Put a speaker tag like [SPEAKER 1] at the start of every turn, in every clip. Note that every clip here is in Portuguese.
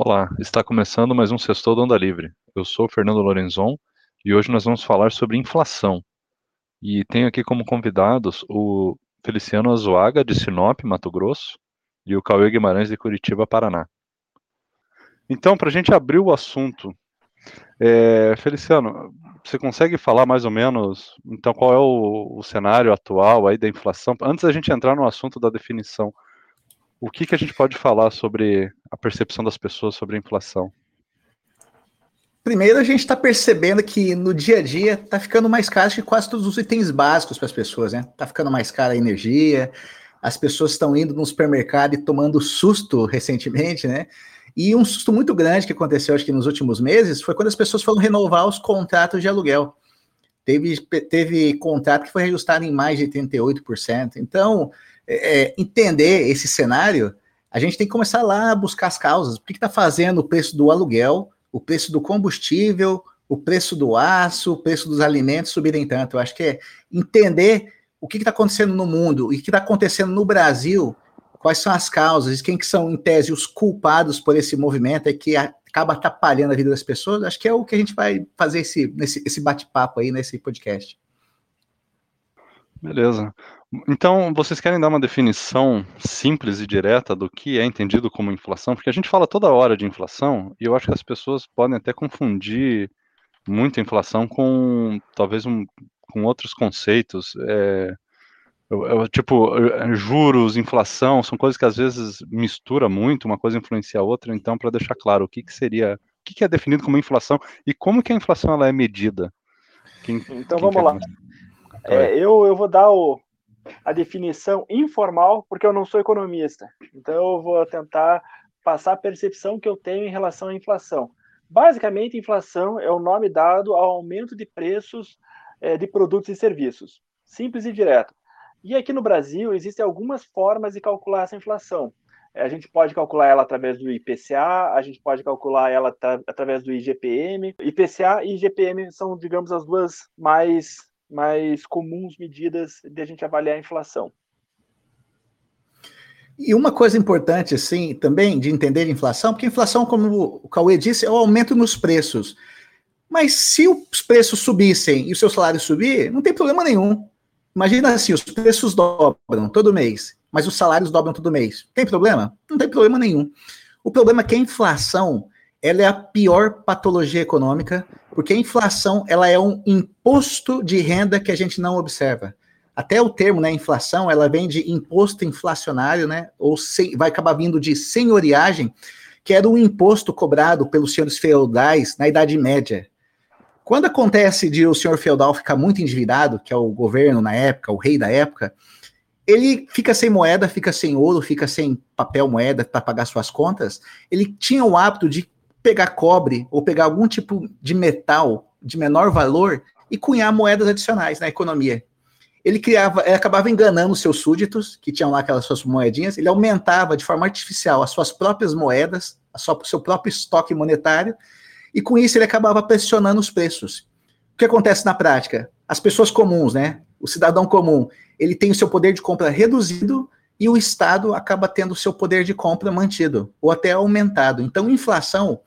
[SPEAKER 1] Olá, está começando mais um Sextou da Onda Livre. Eu sou Fernando Lorenzon e hoje nós vamos falar sobre inflação. E tenho aqui como convidados o Feliciano Azuaga, de Sinop, Mato Grosso, e o Cauê Guimarães, de Curitiba, Paraná. Então, para a gente abrir o assunto, é, Feliciano, você consegue falar mais ou menos, então, qual é o, o cenário atual aí da inflação? Antes da gente entrar no assunto da definição, o que, que a gente pode falar sobre a percepção das pessoas sobre a inflação?
[SPEAKER 2] Primeiro, a gente está percebendo que no dia a dia está ficando mais caro que quase todos os itens básicos para as pessoas, né? Está ficando mais cara a energia, as pessoas estão indo no supermercado e tomando susto recentemente, né? E um susto muito grande que aconteceu, acho que nos últimos meses, foi quando as pessoas foram renovar os contratos de aluguel. Teve, teve contrato que foi reajustado em mais de 38%. Então, é, é, entender esse cenário, a gente tem que começar lá a buscar as causas. O que está fazendo o preço do aluguel, o preço do combustível, o preço do aço, o preço dos alimentos subirem tanto? Eu acho que é entender o que está acontecendo no mundo e o que está acontecendo no Brasil, quais são as causas, quem que são, em tese, os culpados por esse movimento, é que acaba atrapalhando a vida das pessoas. Acho que é o que a gente vai fazer esse, esse bate-papo aí nesse podcast.
[SPEAKER 1] Beleza. Então, vocês querem dar uma definição simples e direta do que é entendido como inflação? Porque a gente fala toda hora de inflação e eu acho que as pessoas podem até confundir muito a inflação com talvez um, com outros conceitos. É, eu, eu, tipo, juros, inflação, são coisas que às vezes mistura muito, uma coisa influencia a outra. Então, para deixar claro o que, que seria, o que, que, é definido como inflação e como que a inflação ela é medida.
[SPEAKER 3] Quem, então quem vamos lá. É, eu, eu vou dar o, a definição informal, porque eu não sou economista. Então, eu vou tentar passar a percepção que eu tenho em relação à inflação. Basicamente, inflação é o nome dado ao aumento de preços é, de produtos e serviços. Simples e direto. E aqui no Brasil, existem algumas formas de calcular essa inflação. É, a gente pode calcular ela através do IPCA, a gente pode calcular ela através do IGPM. IPCA e IGPM são, digamos, as duas mais mais comuns medidas de a gente avaliar a inflação.
[SPEAKER 2] E uma coisa importante, assim, também de entender a inflação, porque a inflação, como o Cauê disse, é o aumento nos preços. Mas se os preços subissem e o seu salário subir, não tem problema nenhum. Imagina assim, os preços dobram todo mês, mas os salários dobram todo mês. Tem problema? Não tem problema nenhum. O problema é que a inflação ela é a pior patologia econômica, porque a inflação ela é um imposto de renda que a gente não observa. Até o termo, né, inflação, ela vem de imposto inflacionário, né, ou vai acabar vindo de senhoriagem, que era um imposto cobrado pelos senhores feudais na Idade Média. Quando acontece de o senhor feudal ficar muito endividado, que é o governo na época, o rei da época, ele fica sem moeda, fica sem ouro, fica sem papel moeda para pagar suas contas. Ele tinha o hábito de pegar cobre ou pegar algum tipo de metal de menor valor e cunhar moedas adicionais na economia. Ele criava, ele acabava enganando os seus súditos, que tinham lá aquelas suas moedinhas, ele aumentava de forma artificial as suas próprias moedas, o seu próprio estoque monetário, e com isso ele acabava pressionando os preços. O que acontece na prática? As pessoas comuns, né? O cidadão comum, ele tem o seu poder de compra reduzido e o Estado acaba tendo seu poder de compra mantido ou até aumentado. Então, inflação,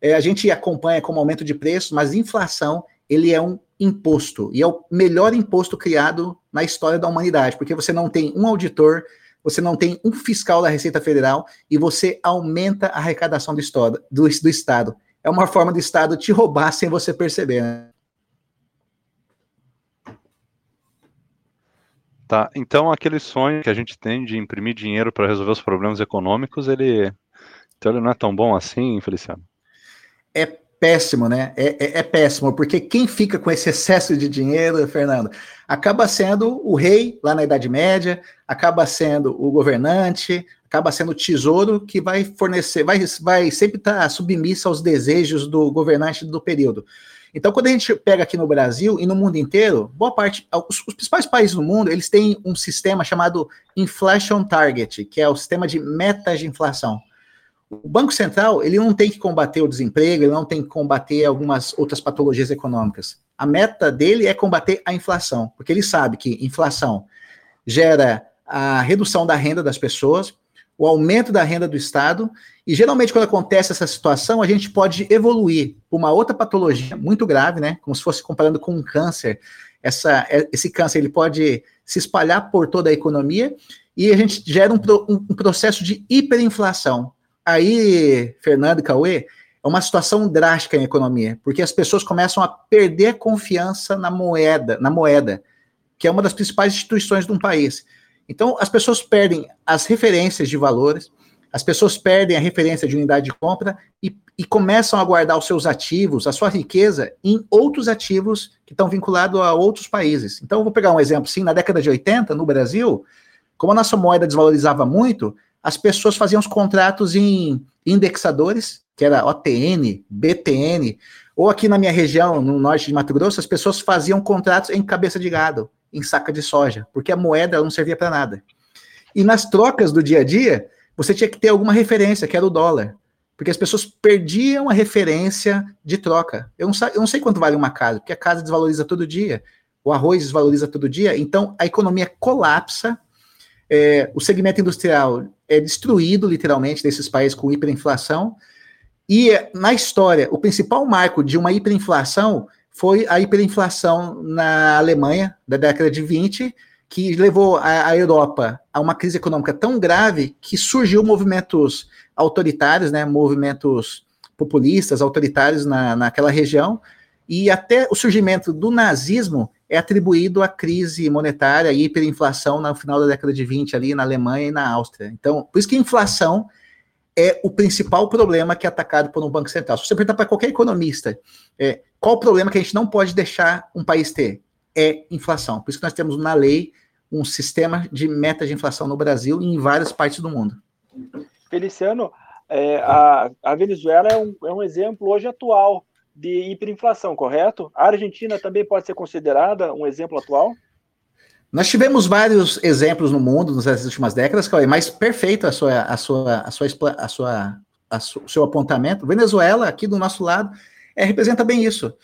[SPEAKER 2] é, a gente acompanha como aumento de preços, mas inflação ele é um imposto e é o melhor imposto criado na história da humanidade, porque você não tem um auditor, você não tem um fiscal da Receita Federal e você aumenta a arrecadação do, estado, do, do Estado. É uma forma do Estado te roubar sem você perceber. Né?
[SPEAKER 1] Tá, então aquele sonho que a gente tem de imprimir dinheiro para resolver os problemas econômicos, ele, então ele não é tão bom assim, Feliciano?
[SPEAKER 2] É péssimo, né? É, é, é, péssimo, porque quem fica com esse excesso de dinheiro, Fernando, acaba sendo o rei lá na Idade Média, acaba sendo o governante, acaba sendo o tesouro que vai fornecer, vai, vai sempre estar tá submisso aos desejos do governante do período. Então, quando a gente pega aqui no Brasil e no mundo inteiro, boa parte, os, os, principais países do mundo, eles têm um sistema chamado Inflation Target, que é o sistema de metas de inflação. O Banco Central, ele não tem que combater o desemprego, ele não tem que combater algumas outras patologias econômicas. A meta dele é combater a inflação, porque ele sabe que inflação gera a redução da renda das pessoas, o aumento da renda do Estado, e geralmente quando acontece essa situação, a gente pode evoluir para uma outra patologia muito grave, né? Como se fosse comparando com um câncer. Essa, é, esse câncer ele pode se espalhar por toda a economia e a gente gera um, um, um processo de hiperinflação. Aí, Fernando Cauê, é uma situação drástica em economia, porque as pessoas começam a perder confiança na moeda, na moeda, que é uma das principais instituições de um país. Então, as pessoas perdem as referências de valores, as pessoas perdem a referência de unidade de compra e, e começam a guardar os seus ativos, a sua riqueza, em outros ativos que estão vinculados a outros países. Então, eu vou pegar um exemplo, sim, na década de 80, no Brasil, como a nossa moeda desvalorizava muito, as pessoas faziam os contratos em indexadores, que era OTN, BTN, ou aqui na minha região, no norte de Mato Grosso, as pessoas faziam contratos em cabeça de gado, em saca de soja, porque a moeda não servia para nada. E nas trocas do dia a dia, você tinha que ter alguma referência, que era o dólar. Porque as pessoas perdiam a referência de troca. Eu não, eu não sei quanto vale uma casa, porque a casa desvaloriza todo dia, o arroz desvaloriza todo dia, então a economia colapsa, é, o segmento industrial é destruído, literalmente, desses países com hiperinflação, e na história, o principal marco de uma hiperinflação foi a hiperinflação na Alemanha, da década de 20, que levou a, a, Europa a uma crise econômica tão grave que surgiu movimentos autoritários, né, movimentos populistas, autoritários na, naquela região, e até o surgimento do nazismo é atribuído à crise monetária e hiperinflação no final da década de 20 ali na Alemanha e na Áustria. Então, por isso que a inflação é o principal problema que é atacado por um banco central. Se você perguntar para qualquer economista é, qual o problema que a gente não pode deixar um país ter, é inflação. Por isso que nós temos na lei um sistema de meta de inflação no Brasil e em várias partes do mundo.
[SPEAKER 3] Feliciano, é, a, a, Venezuela é um, é um exemplo hoje atual de hiperinflação, correto? A Argentina também pode ser considerada um exemplo atual?
[SPEAKER 2] Nós tivemos vários exemplos no mundo nas últimas décadas, Cauê, mas perfeito a sua, a sua, a sua, a sua, a o seu apontamento. Venezuela, aqui do nosso lado, é, representa bem isso.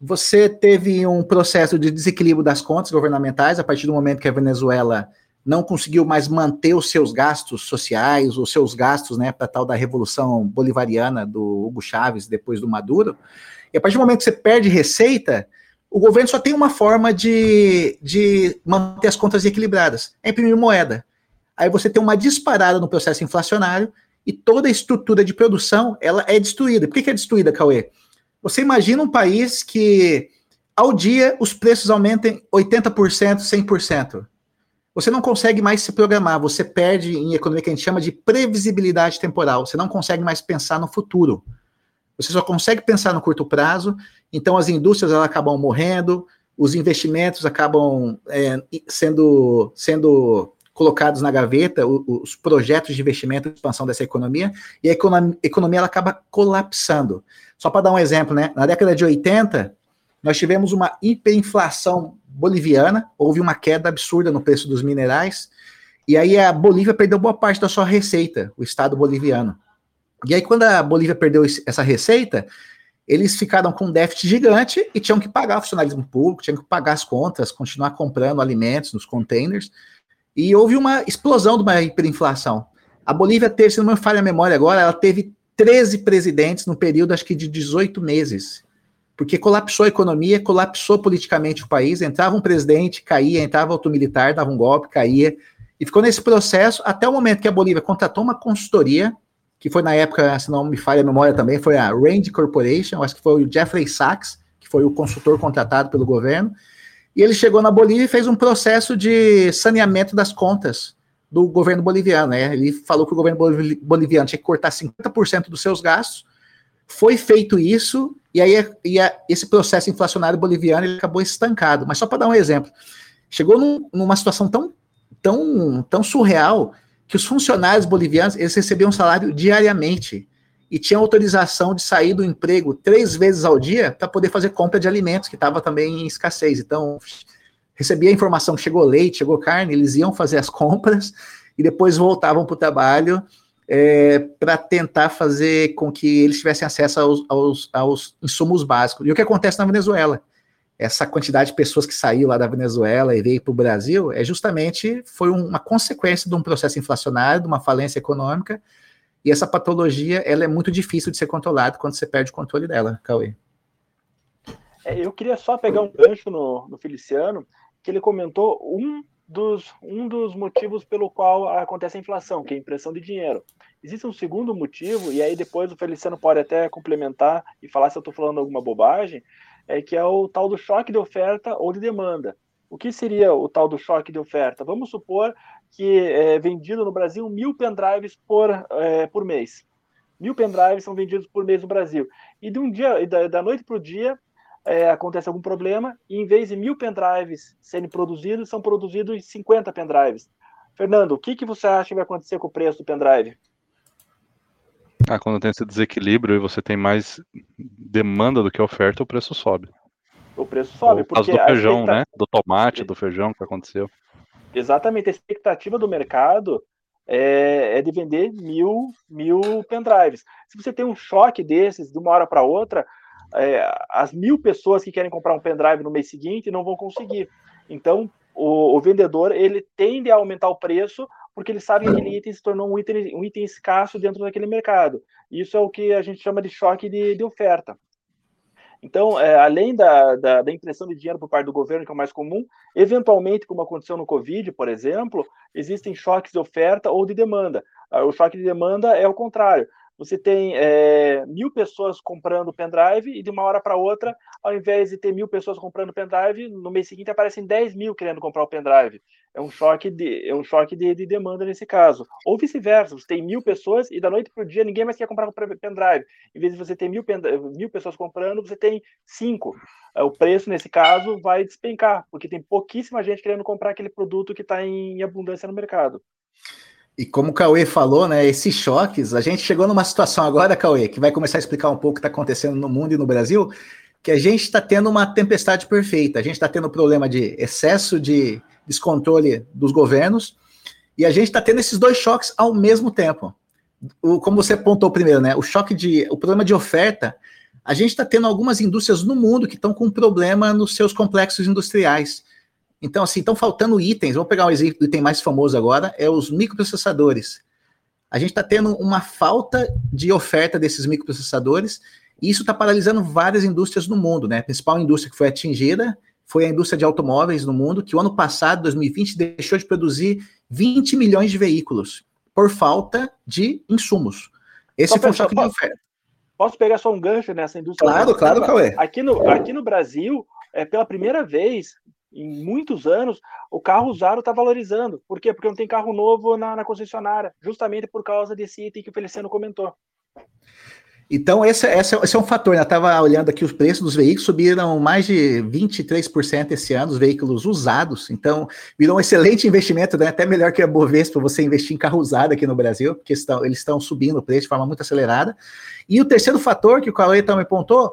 [SPEAKER 2] Você teve um processo de desequilíbrio das contas governamentais a partir do momento que a Venezuela não conseguiu mais manter os seus gastos sociais, os seus gastos, né, para tal da revolução bolivariana do Hugo Chávez depois do Maduro. E a partir do momento que você perde receita, o governo só tem uma forma de, de manter as contas equilibradas, é imprimir moeda. Aí você tem uma disparada no processo inflacionário e toda a estrutura de produção ela é destruída. Por que, que é destruída, Cauê? Você imagina um país que ao dia os preços aumentem 80%, 100%. Você não consegue mais se programar, você perde em economia que a gente chama de previsibilidade temporal. Você não consegue mais pensar no futuro. Você só consegue pensar no curto prazo, então as indústrias elas acabam morrendo, os investimentos acabam é, sendo, sendo colocados na gaveta, os projetos de investimento e expansão dessa economia, e a economia, economia ela acaba colapsando. Só para dar um exemplo, né? Na década de 80, nós tivemos uma hiperinflação boliviana, houve uma queda absurda no preço dos minerais, e aí a Bolívia perdeu boa parte da sua receita, o Estado boliviano. E aí, quando a Bolívia perdeu essa receita, eles ficaram com um déficit gigante e tinham que pagar o funcionalismo público, tinham que pagar as contas, continuar comprando alimentos nos containers. E houve uma explosão de uma hiperinflação. A Bolívia teve, se não me falha a memória agora, ela teve 13 presidentes no período, acho que de 18 meses. Porque colapsou a economia, colapsou politicamente o país, entrava um presidente, caía, entrava outro militar, dava um golpe, caía. E ficou nesse processo até o momento que a Bolívia contratou uma consultoria que foi na época, se não me falha a memória também, foi a Rand Corporation, acho que foi o Jeffrey Sachs, que foi o consultor contratado pelo governo, e ele chegou na Bolívia e fez um processo de saneamento das contas do governo boliviano. Né? Ele falou que o governo boliviano tinha que cortar 50% dos seus gastos, foi feito isso, e aí e a, esse processo inflacionário boliviano ele acabou estancado. Mas só para dar um exemplo, chegou num, numa situação tão, tão, tão surreal que os funcionários bolivianos eles recebiam salário diariamente e tinham autorização de sair do emprego três vezes ao dia para poder fazer compra de alimentos, que estava também em escassez. Então, recebia a informação que chegou leite, chegou carne, eles iam fazer as compras e depois voltavam para o trabalho é, para tentar fazer com que eles tivessem acesso aos, aos, aos, insumos básicos. E o que acontece na Venezuela? Essa quantidade de pessoas que saiu lá da Venezuela e veio para o Brasil é justamente foi uma consequência de um processo inflacionário, de uma falência econômica, e essa patologia ela é muito difícil de ser controlada quando você perde o controle dela, Cauê.
[SPEAKER 3] É, eu queria só pegar um gancho no, no Feliciano, que ele comentou um dos, um dos motivos pelo qual acontece a inflação, que é a impressão de dinheiro. Existe um segundo motivo, e aí depois o Feliciano pode até complementar e falar se eu estou falando alguma bobagem, é que é o tal do choque de oferta ou de demanda. O que seria o tal do choque de oferta? Vamos supor que é vendido no Brasil mil pendrives por, é, por mês. Mil pendrives são vendidos por mês no Brasil. E de um dia, da, da noite para o dia, é, acontece algum problema e em vez de mil pendrives serem produzidos, são produzidos 50 pendrives. Fernando, o que, que você acha que vai acontecer com o preço do pendrive?
[SPEAKER 1] Ah, quando tem esse desequilíbrio e você tem mais demanda do que oferta, o preço sobe.
[SPEAKER 3] O preço sobe.
[SPEAKER 1] Por causa do feijão, expectativa... né? Do tomate, do feijão que aconteceu.
[SPEAKER 3] Exatamente. A expectativa do mercado é, é de vender mil, mil pendrives. Se você tem um choque desses de uma hora para outra, é, as mil pessoas que querem comprar um pendrive no mês seguinte não vão conseguir. Então, o, o, vendedor ele tende a aumentar o preço porque ele sabe que aquele item se tornou um item, um item escasso dentro daquele mercado. Isso é o que a gente chama de choque de, de oferta. Então, é, além da, da, da, impressão de dinheiro por parte do governo, que é o mais comum, eventualmente, como aconteceu no Covid, por exemplo, existem choques de oferta ou de demanda. Ah, o choque de demanda é o contrário você tem é, mil pessoas comprando pendrive e de uma hora para outra, ao invés de ter mil pessoas comprando pendrive, no mês seguinte aparecem 10 mil querendo comprar o pendrive. É um choque de, é um choque de, de demanda nesse caso. Ou vice-versa, você tem mil pessoas e da noite para o dia ninguém mais quer comprar um pendrive. Em vez de você ter mil, mil pessoas comprando, você tem cinco. É, o preço, nesse caso, vai despencar, porque tem pouquíssima gente querendo comprar aquele produto que está em abundância no mercado.
[SPEAKER 2] E como o Cauê falou, né, esses choques, a gente chegou numa situação agora, Cauê, que vai começar a explicar um pouco o que está acontecendo no mundo e no Brasil, que a gente está tendo uma tempestade perfeita. A gente está tendo problema de excesso de descontrole dos governos e a gente está tendo esses dois choques ao mesmo tempo. O, como você apontou primeiro, né, o choque de, o problema de oferta, a gente está tendo algumas indústrias no mundo que estão com problema nos seus complexos industriais. Então, assim, estão faltando itens. Vamos pegar um exemplo do item mais famoso agora, é os microprocessadores. A gente está tendo uma falta de oferta desses microprocessadores e isso está paralisando várias indústrias no mundo, né? A principal indústria que foi atingida foi a indústria de automóveis no mundo, que o ano passado, 2020, deixou de produzir 20 milhões de veículos por falta de insumos. Esse só foi um choque de oferta.
[SPEAKER 3] Posso pegar só um gancho nessa indústria?
[SPEAKER 2] Claro, claro, Cauê.
[SPEAKER 3] Aqui no, aqui no Brasil, é, pela primeira vez, em muitos anos, o carro usado está valorizando. Por quê? Porque não tem carro novo na, na, concessionária, justamente por causa desse item que o Feliciano comentou.
[SPEAKER 2] Então, esse, esse, esse é um fator. Né? Eu estava olhando aqui os preços dos veículos, subiram mais de 23% esse ano, os veículos usados. Então, virou um excelente investimento, né? até melhor que a Bovespa você investir em carro usado aqui no Brasil, porque estão, eles estão subindo o preço de forma muito acelerada. E o terceiro fator que o Cauê também apontou,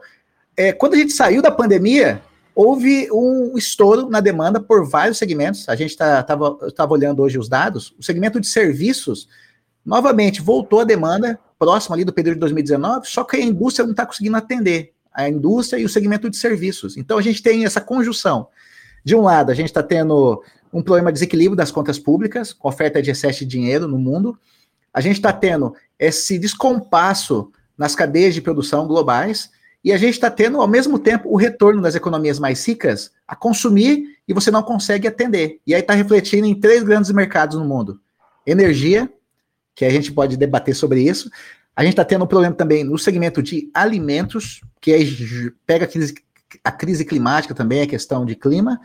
[SPEAKER 2] é quando a gente saiu da pandemia, houve um estouro na demanda por vários segmentos. A gente estava tá, olhando hoje os dados. O segmento de serviços, novamente, voltou a demanda próximo ali do período de 2019, só que a indústria não está conseguindo atender. A indústria e o segmento de serviços. Então, a gente tem essa conjunção. De um lado, a gente está tendo um problema de desequilíbrio das contas públicas, com oferta de excesso de dinheiro no mundo. A gente está tendo esse descompasso nas cadeias de produção globais e a gente está tendo, ao mesmo tempo, o retorno das economias mais ricas a consumir e você não consegue atender. E aí está refletindo em três grandes mercados no mundo: energia, que a gente pode debater sobre isso. A gente está tendo um problema também no segmento de alimentos, que aí pega a crise, a crise climática também, a questão de clima.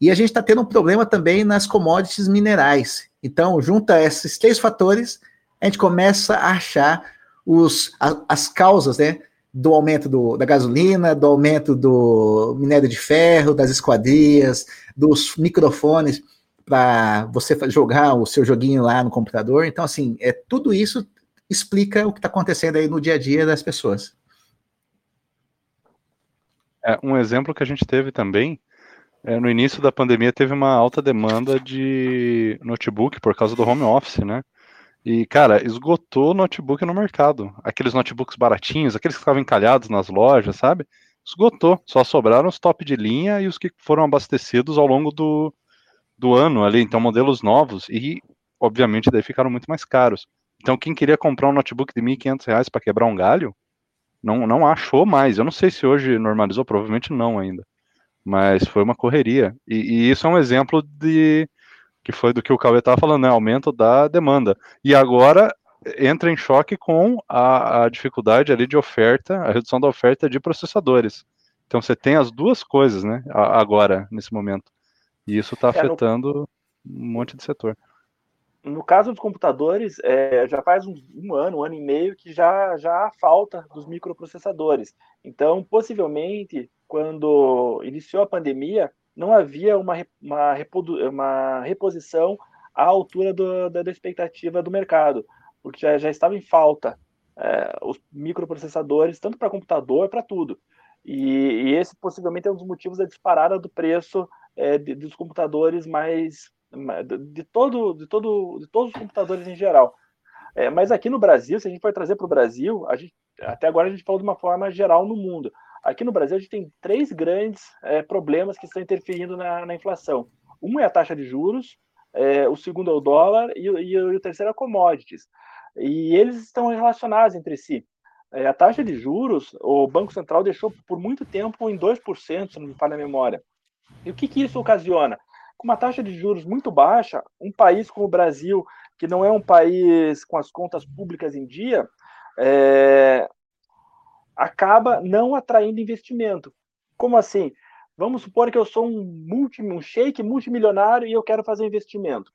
[SPEAKER 2] E a gente está tendo um problema também nas commodities minerais. Então, junta esses três fatores, a gente começa a achar os, as causas, né? Do aumento do, da gasolina, do aumento do minério de ferro, das esquadrias, dos microfones para você jogar o seu joguinho lá no computador. Então, assim, é tudo isso explica o que está acontecendo aí no dia a dia das pessoas.
[SPEAKER 1] É, um exemplo que a gente teve também, é, no início da pandemia teve uma alta demanda de notebook por causa do home office, né? E, cara, esgotou notebook no mercado. Aqueles notebooks baratinhos, aqueles que ficavam encalhados nas lojas, sabe? esgotou. Só sobraram os top de linha e os que foram abastecidos ao longo do, do ano ali. Então, modelos novos e, obviamente, daí ficaram muito mais caros. Então, quem queria comprar um notebook de R$ 1.500 para quebrar um galho, não, não achou mais. Eu não sei se hoje normalizou, provavelmente não ainda. Mas foi uma correria. E, e isso é um exemplo de que foi do que o Cauê estava falando, né? Aumento da demanda. E agora entra em choque com a, a, dificuldade ali de oferta, a redução da oferta de processadores. Então você tem as duas coisas, né? Agora, nesse momento. E isso está afetando é, no... um monte de setor.
[SPEAKER 3] No caso dos computadores, é, já faz um, um, ano, um ano e meio que já, já há falta dos microprocessadores. Então, possivelmente, quando iniciou a pandemia, não havia uma, uma, uma reposição à altura do, da, da expectativa do mercado porque já, já estava em falta é, os microprocessadores, tanto para computador, para tudo. E, e, esse possivelmente é um dos motivos da disparada do preço é, de, dos computadores mais de todo, de todo, de todos os computadores em geral. É, mas aqui no Brasil, se a gente for trazer para o Brasil, a gente, até agora a gente falou de uma forma geral no mundo. Aqui no Brasil a gente tem três grandes é, problemas que estão interferindo na, na, inflação. Um é a taxa de juros, é, o segundo é o dólar e, e, e o terceiro é commodities e eles estão relacionados entre si. É, a taxa de juros, o Banco Central deixou por muito tempo em 2%, se não me falha a memória. E o que, que isso ocasiona? Com uma taxa de juros muito baixa, um país como o Brasil, que não é um país com as contas públicas em dia, é, acaba não atraindo investimento. Como assim? Vamos supor que eu sou um, multi, um shake multimilionário e eu quero fazer investimento.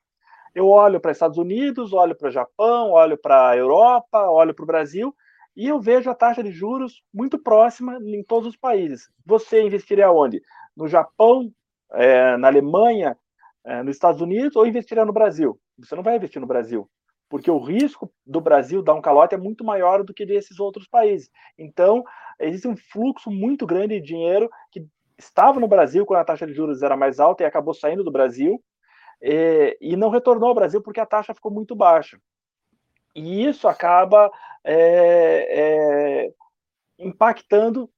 [SPEAKER 3] Eu olho para Estados Unidos, olho para o Japão, olho para a Europa, olho para o Brasil e eu vejo a taxa de juros muito próxima em todos os países. Você investiria onde? No Japão, é, na Alemanha, é, nos Estados Unidos ou investiria no Brasil? Você não vai investir no Brasil, porque o risco do Brasil dar um calote é muito maior do que desses outros países. Então, existe um fluxo muito grande de dinheiro que estava no Brasil quando a taxa de juros era mais alta e acabou saindo do Brasil é, e não retornou ao Brasil porque a taxa ficou muito baixa. E isso acaba é, é, impactando,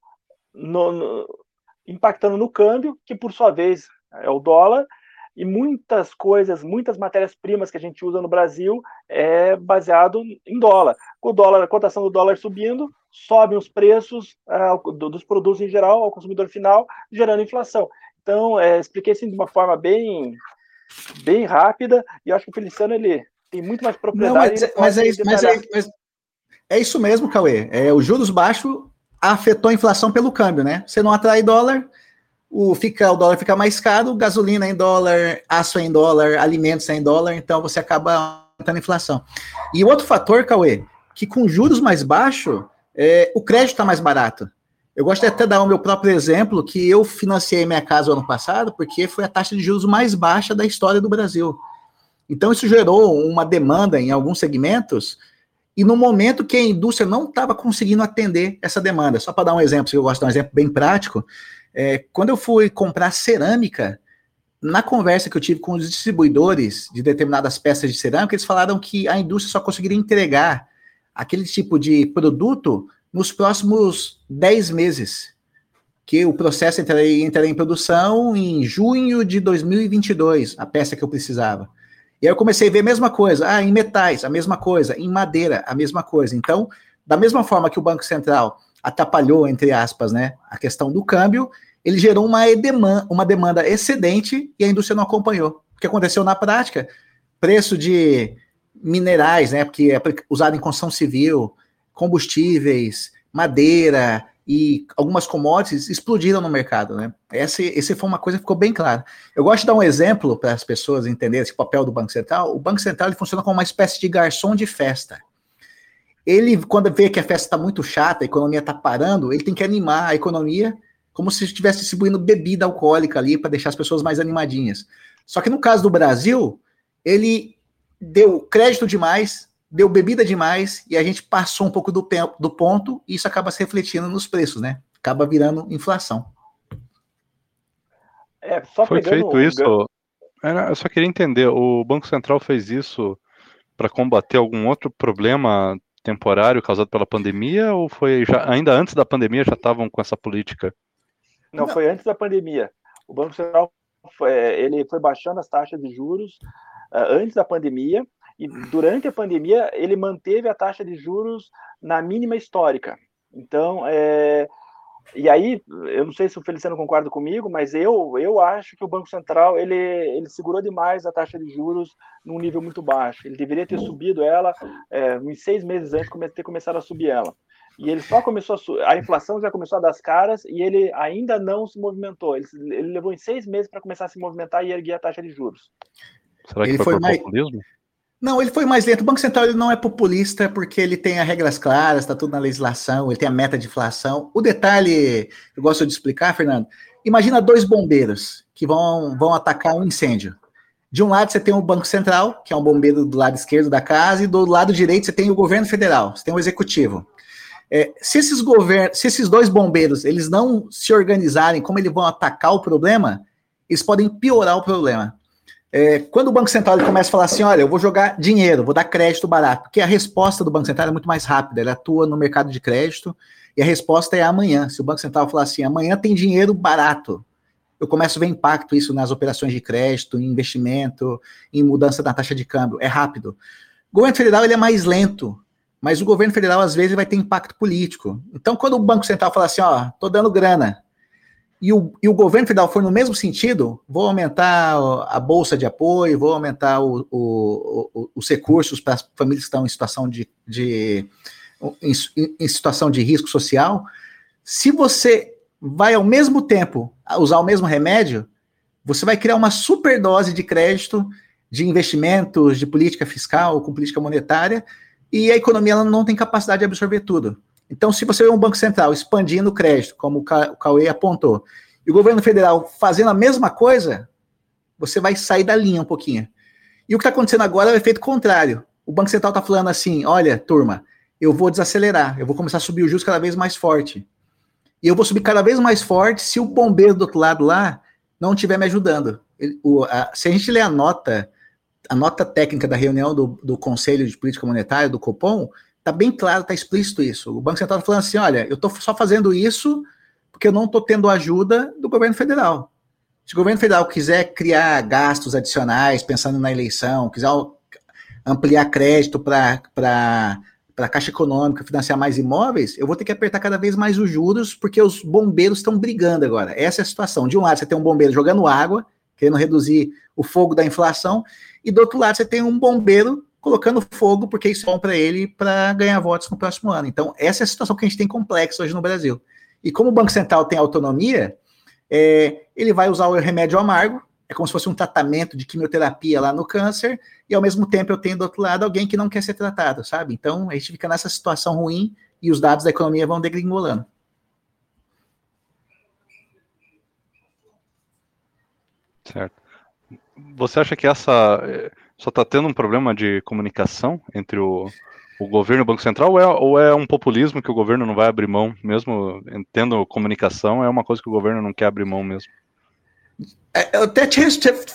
[SPEAKER 3] no, no, impactando no câmbio, que por sua vez é o dólar, e muitas coisas, muitas matérias-primas que a gente usa no Brasil é baseado em dólar. Com o dólar, a cotação do dólar subindo, sobem os preços uh, dos produtos em geral ao consumidor final, gerando inflação. Então, é, expliquei assim de uma forma bem bem rápida, e eu acho que o Feliciano ele tem muito mais propriedade.
[SPEAKER 2] Não, mas, mas, é, mas, é, mas, é, isso mesmo, Cauê. É, os juros baixos afetou a inflação pelo câmbio, né? Você não atrai dólar, o, fica, o dólar fica mais caro, gasolina em dólar, aço em dólar, alimentos em dólar, então você acaba aumentando a inflação. E outro fator, Cauê, que com juros mais baixos, é, o crédito está mais barato. Eu gosto até de dar o meu próprio exemplo, que eu financiei minha casa ano passado, porque foi a taxa de juros mais baixa da história do Brasil. Então, isso gerou uma demanda em alguns segmentos, e no momento que a indústria não estava conseguindo atender essa demanda. Só para dar um exemplo, se eu gosto de dar um exemplo bem prático, é, quando eu fui comprar cerâmica, na conversa que eu tive com os distribuidores de determinadas peças de cerâmica, eles falaram que a indústria só conseguiria entregar aquele tipo de produto nos próximos 10 meses, que o processo entraria, entraria em produção em junho de 2022, a peça que eu precisava. E aí eu comecei a ver a mesma coisa, ah, em metais, a mesma coisa, em madeira, a mesma coisa. Então, da mesma forma que o Banco Central atrapalhou, entre aspas, né, a questão do câmbio, ele gerou uma, edema, uma demanda excedente e a indústria não acompanhou. O que aconteceu na prática? Preço de minerais, né, porque é usado em construção civil, combustíveis, madeira e algumas commodities explodiram no mercado, né? Essa, essa foi uma coisa que ficou bem clara. Eu gosto de dar um exemplo para as pessoas entenderem esse papel do Banco Central. O Banco Central ele funciona como uma espécie de garçom de festa. Ele, quando vê que a festa está muito chata, a economia está parando, ele tem que animar a economia como se estivesse distribuindo bebida alcoólica ali para deixar as pessoas mais animadinhas. Só que no caso do Brasil, ele deu crédito demais, deu bebida demais e a gente passou um pouco do, do ponto e isso acaba se refletindo nos preços, né? Acaba virando inflação.
[SPEAKER 1] É, Foi feito isso. Era, eu só queria entender, o Banco Central fez isso para combater algum outro problema temporário causado pela pandemia ou foi já ainda antes da pandemia já estavam com essa política?
[SPEAKER 3] Não, não, foi antes da pandemia. O Banco Central foi, ele foi baixando as taxas de juros uh, antes da pandemia e durante a pandemia ele manteve a taxa de juros na mínima histórica. Então, é, e aí, eu não sei se o Feliciano concorda comigo, mas eu, eu acho que o Banco Central ele, ele segurou demais a taxa de juros num nível muito baixo. Ele deveria ter subido ela é, uns seis meses antes de ter começado a subir ela. E ele só começou a, a inflação já começou a dar as caras e ele ainda não se movimentou. Ele, ele levou em seis meses para começar a se movimentar e erguer a taxa de juros.
[SPEAKER 1] Será que ele foi, foi mais... populismo?
[SPEAKER 2] Não, ele foi mais lento. O Banco Central ele não é populista porque ele tem as regras claras, está tudo na legislação, ele tem a meta de inflação. O detalhe, eu gosto de explicar, Fernando. Imagina dois bombeiros que vão, vão atacar um incêndio. De um lado você tem o Banco Central, que é um bombeiro do lado esquerdo da casa, e do lado direito você tem o governo federal, você tem o executivo. É, se esses se esses dois bombeiros eles não se organizarem como eles vão atacar o problema, eles podem piorar o problema. É, quando o Banco Central começa a falar assim, olha, eu vou jogar dinheiro, vou dar crédito barato, porque a resposta do Banco Central é muito mais rápida, ele atua no mercado de crédito e a resposta é amanhã. Se o Banco Central falar assim, amanhã tem dinheiro barato, eu começo a ver impacto isso nas operações de crédito, em investimento, em mudança da taxa de câmbio, é rápido. O governo federal ele é mais lento, mas o governo federal às vezes vai ter impacto político. Então, quando o Banco Central fala assim, ó, tô dando grana, e o, e o governo federal for no mesmo sentido, vou aumentar a bolsa de apoio, vou aumentar o, o, os recursos para as famílias que estão em situação de, de em, em, situação de risco social. Se você vai ao mesmo tempo usar o mesmo remédio, você vai criar uma superdose de crédito, de investimentos, de política fiscal, com política monetária, e a economia ela não tem capacidade de absorver tudo. Então, se você vê um Banco Central expandindo o crédito, como o Cauê apontou, e o governo federal fazendo a mesma coisa, você vai sair da linha um pouquinho. E o que está acontecendo agora é o efeito contrário. O Banco Central está falando assim: olha, turma, eu vou desacelerar, eu vou começar a subir o juros cada vez mais forte. E eu vou subir cada vez mais forte se o bombeiro do outro lado lá não estiver me ajudando. Ele, o, a, se a gente ler a nota, a nota técnica da reunião do, do Conselho de Política Monetária, do Copom, Está bem claro, está explícito isso. O Banco Central está falando assim: olha, eu estou só fazendo isso porque eu não estou tendo ajuda do governo federal. Se o governo federal quiser criar gastos adicionais, pensando na eleição, quiser ampliar crédito para a Caixa Econômica, financiar mais imóveis, eu vou ter que apertar cada vez mais os juros, porque os bombeiros estão brigando agora. Essa é a situação. De um lado, você tem um bombeiro jogando água, querendo reduzir o fogo da inflação, e do outro lado, você tem um bombeiro colocando fogo, porque isso é bom para ele para ganhar votos no próximo ano. Então, essa é a situação que a gente tem complexa hoje no Brasil. E como o Banco Central tem autonomia, é, ele vai usar o remédio amargo, é como se fosse um tratamento de quimioterapia lá no câncer, e ao mesmo tempo eu tenho do outro lado alguém que não quer ser tratado, sabe? Então, a gente fica nessa situação ruim e os dados da economia vão degringolando.
[SPEAKER 1] Certo. Você acha que essa só está tendo um problema de comunicação entre o, o governo e o Banco Central ou é, ou é, um populismo que o governo não vai abrir mão, mesmo tendo comunicação, é uma coisa que o governo não quer abrir mão mesmo?
[SPEAKER 2] É, eu até te,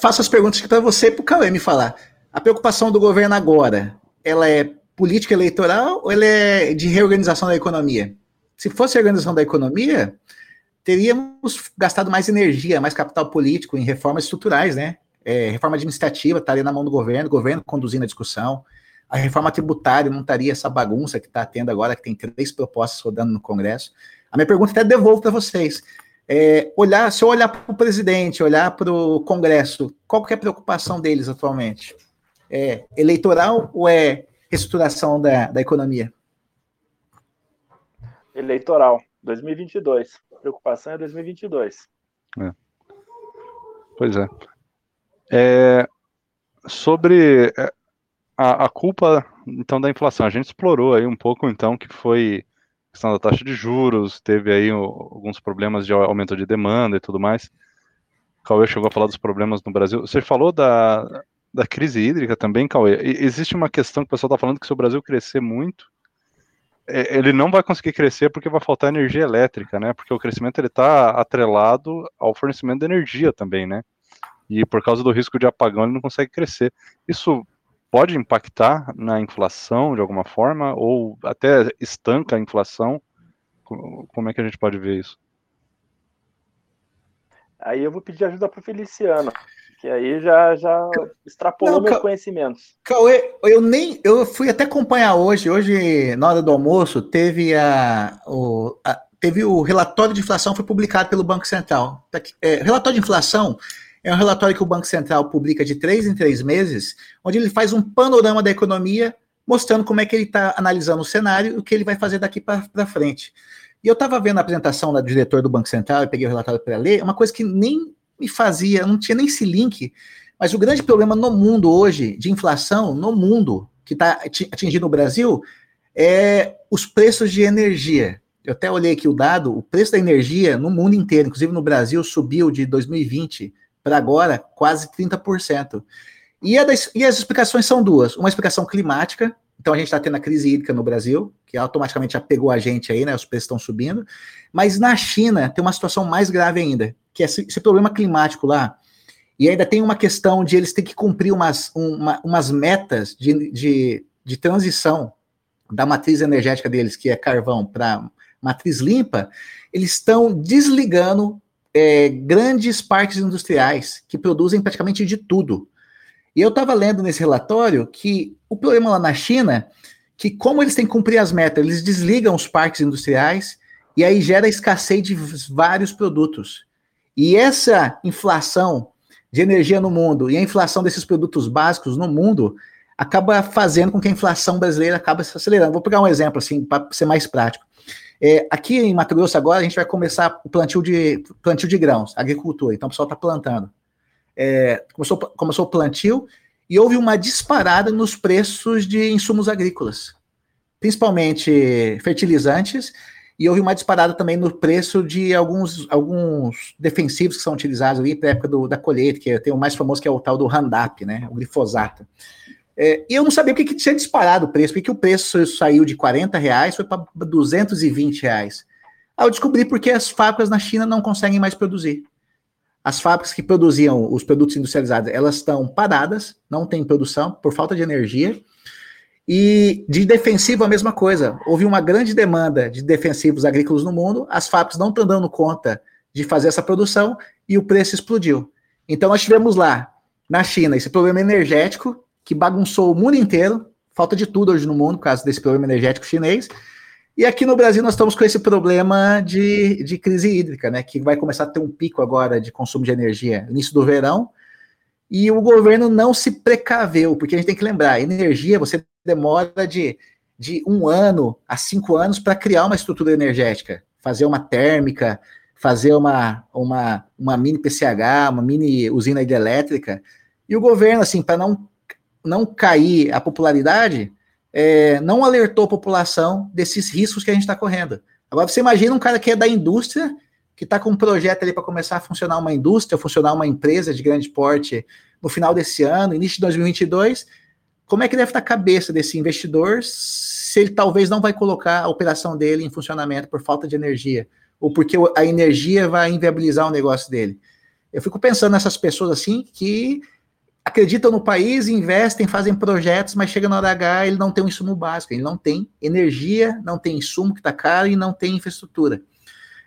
[SPEAKER 2] faço as perguntas para você e para o Cauê me falar. A preocupação do governo agora, ela é política eleitoral ou ela é de reorganização da economia? Se fosse reorganização da economia, teríamos gastado mais energia, mais capital político em reformas estruturais, né? É, reforma administrativa estaria na mão do governo, o governo conduzindo a discussão. A reforma tributária não estaria essa bagunça que está tendo agora, que tem três propostas rodando no Congresso. A minha pergunta até devolvo para vocês. É, olhar, se eu olhar para o presidente, olhar para o Congresso, qual que é a preocupação deles atualmente? É eleitoral ou é reestruturação da, da economia?
[SPEAKER 3] Eleitoral, 2022. A preocupação é 2022. É.
[SPEAKER 1] Pois é. É, sobre é, a, a, culpa, então, da inflação. A gente explorou aí um pouco, então, que foi questão da taxa de juros, teve aí o, alguns problemas de aumento de demanda e tudo mais. Cauê chegou a falar dos problemas no Brasil. Você falou da, da crise hídrica também, Cauê. E, existe uma questão que o pessoal está falando que se o Brasil crescer muito, é, ele não vai conseguir crescer porque vai faltar energia elétrica, né? Porque o crescimento ele está atrelado ao fornecimento de energia também, né? E por causa do risco de apagão ele não consegue crescer. Isso pode impactar na inflação de alguma forma ou até estanca a inflação? Como é que a gente pode ver isso?
[SPEAKER 3] Aí eu vou pedir ajuda para o Feliciano, que aí já, já extrapolou Não, meus Ca... conhecimentos.
[SPEAKER 2] Cauê, eu nem. Eu fui até acompanhar hoje. Hoje, na hora do almoço, teve a, o, a teve o relatório de inflação foi publicado pelo Banco Central. Tá é, relatório de inflação é um relatório que o Banco Central publica de três em três meses, onde ele faz um panorama da economia, mostrando como é que ele está analisando o cenário e o que ele vai fazer daqui para frente. E eu estava vendo a apresentação do diretor do Banco Central, e peguei o relatório para ler, uma coisa que nem me fazia, não tinha nem esse link, mas o grande problema no mundo hoje, de inflação, no mundo, que está atingindo o Brasil, é os preços de energia. Eu até olhei aqui o dado, o preço da energia no mundo inteiro, inclusive no Brasil, subiu de 2020 para agora quase 30%. E, das, e as explicações são duas. Uma explicação climática, então a gente está tendo a crise hídrica no Brasil, que automaticamente já pegou a gente aí, né? Os preços estão subindo. Mas na China tem uma situação mais grave ainda, que é esse, esse problema climático lá. E ainda tem uma questão de eles terem que cumprir umas, uma, umas metas de, de, de transição da matriz energética deles, que é carvão, para matriz limpa. Eles estão desligando é, grandes parques industriais que produzem praticamente de tudo. E eu estava lendo nesse relatório que o problema lá na China, que como eles têm que cumprir as metas, eles desligam os parques industriais e aí gera escassez de vários produtos. E essa inflação de energia no mundo e a inflação desses produtos básicos no mundo acaba fazendo com que a inflação brasileira acabe se acelerando. Vou pegar um exemplo assim para ser mais prático. É, aqui em Mato Grosso agora a gente vai começar o plantio de plantio de grãos, agricultura. Então o pessoal está plantando. É, começou, começou o plantio e houve uma disparada nos preços de insumos agrícolas, principalmente fertilizantes, e houve uma disparada também no preço de alguns, alguns defensivos que são utilizados ali para época do, da colheita, que tem o mais famoso que é o tal do Roundup, né, o glifosato. É, e eu não sabia o que, que tinha disparado o preço, porque o preço saiu de 40 reais, foi para 220 reais. Aí eu descobri porque as fábricas na China não conseguem mais produzir. As fábricas que produziam os produtos industrializados, elas estão paradas, não tem produção por falta de energia. E de defensivo a mesma coisa. Houve uma grande demanda de defensivos agrícolas no mundo, as fábricas não estão dando conta de fazer essa produção e o preço explodiu. Então nós tivemos lá, na China, esse problema energético que bagunçou o mundo inteiro, falta de tudo hoje no mundo por causa desse problema energético chinês. E aqui no Brasil nós estamos com esse problema de, de crise hídrica, né? Que vai começar a ter um pico agora de consumo de energia no início do verão. E o governo não se precaveu, porque a gente tem que lembrar, energia você demora de, de um ano a cinco anos para criar uma estrutura energética, fazer uma térmica, fazer uma, uma, uma mini PCH, uma mini usina hidrelétrica. E o governo, assim, para não, não cair a popularidade, é, não alertou a população desses riscos que a gente está correndo. Agora você imagina um cara que é da indústria, que está com um projeto ali para começar a funcionar uma indústria, funcionar uma empresa de grande porte no final desse ano, início de 2022, como é que deve estar tá a cabeça desse investidor se ele talvez não vai colocar a operação dele em funcionamento por falta de energia, ou porque a energia vai inviabilizar o negócio dele? Eu fico pensando nessas pessoas assim que acreditam no país, investem, fazem projetos, mas chega na hora H, ele não tem um insumo básico, ele não tem energia, não tem insumo que está caro e não tem infraestrutura.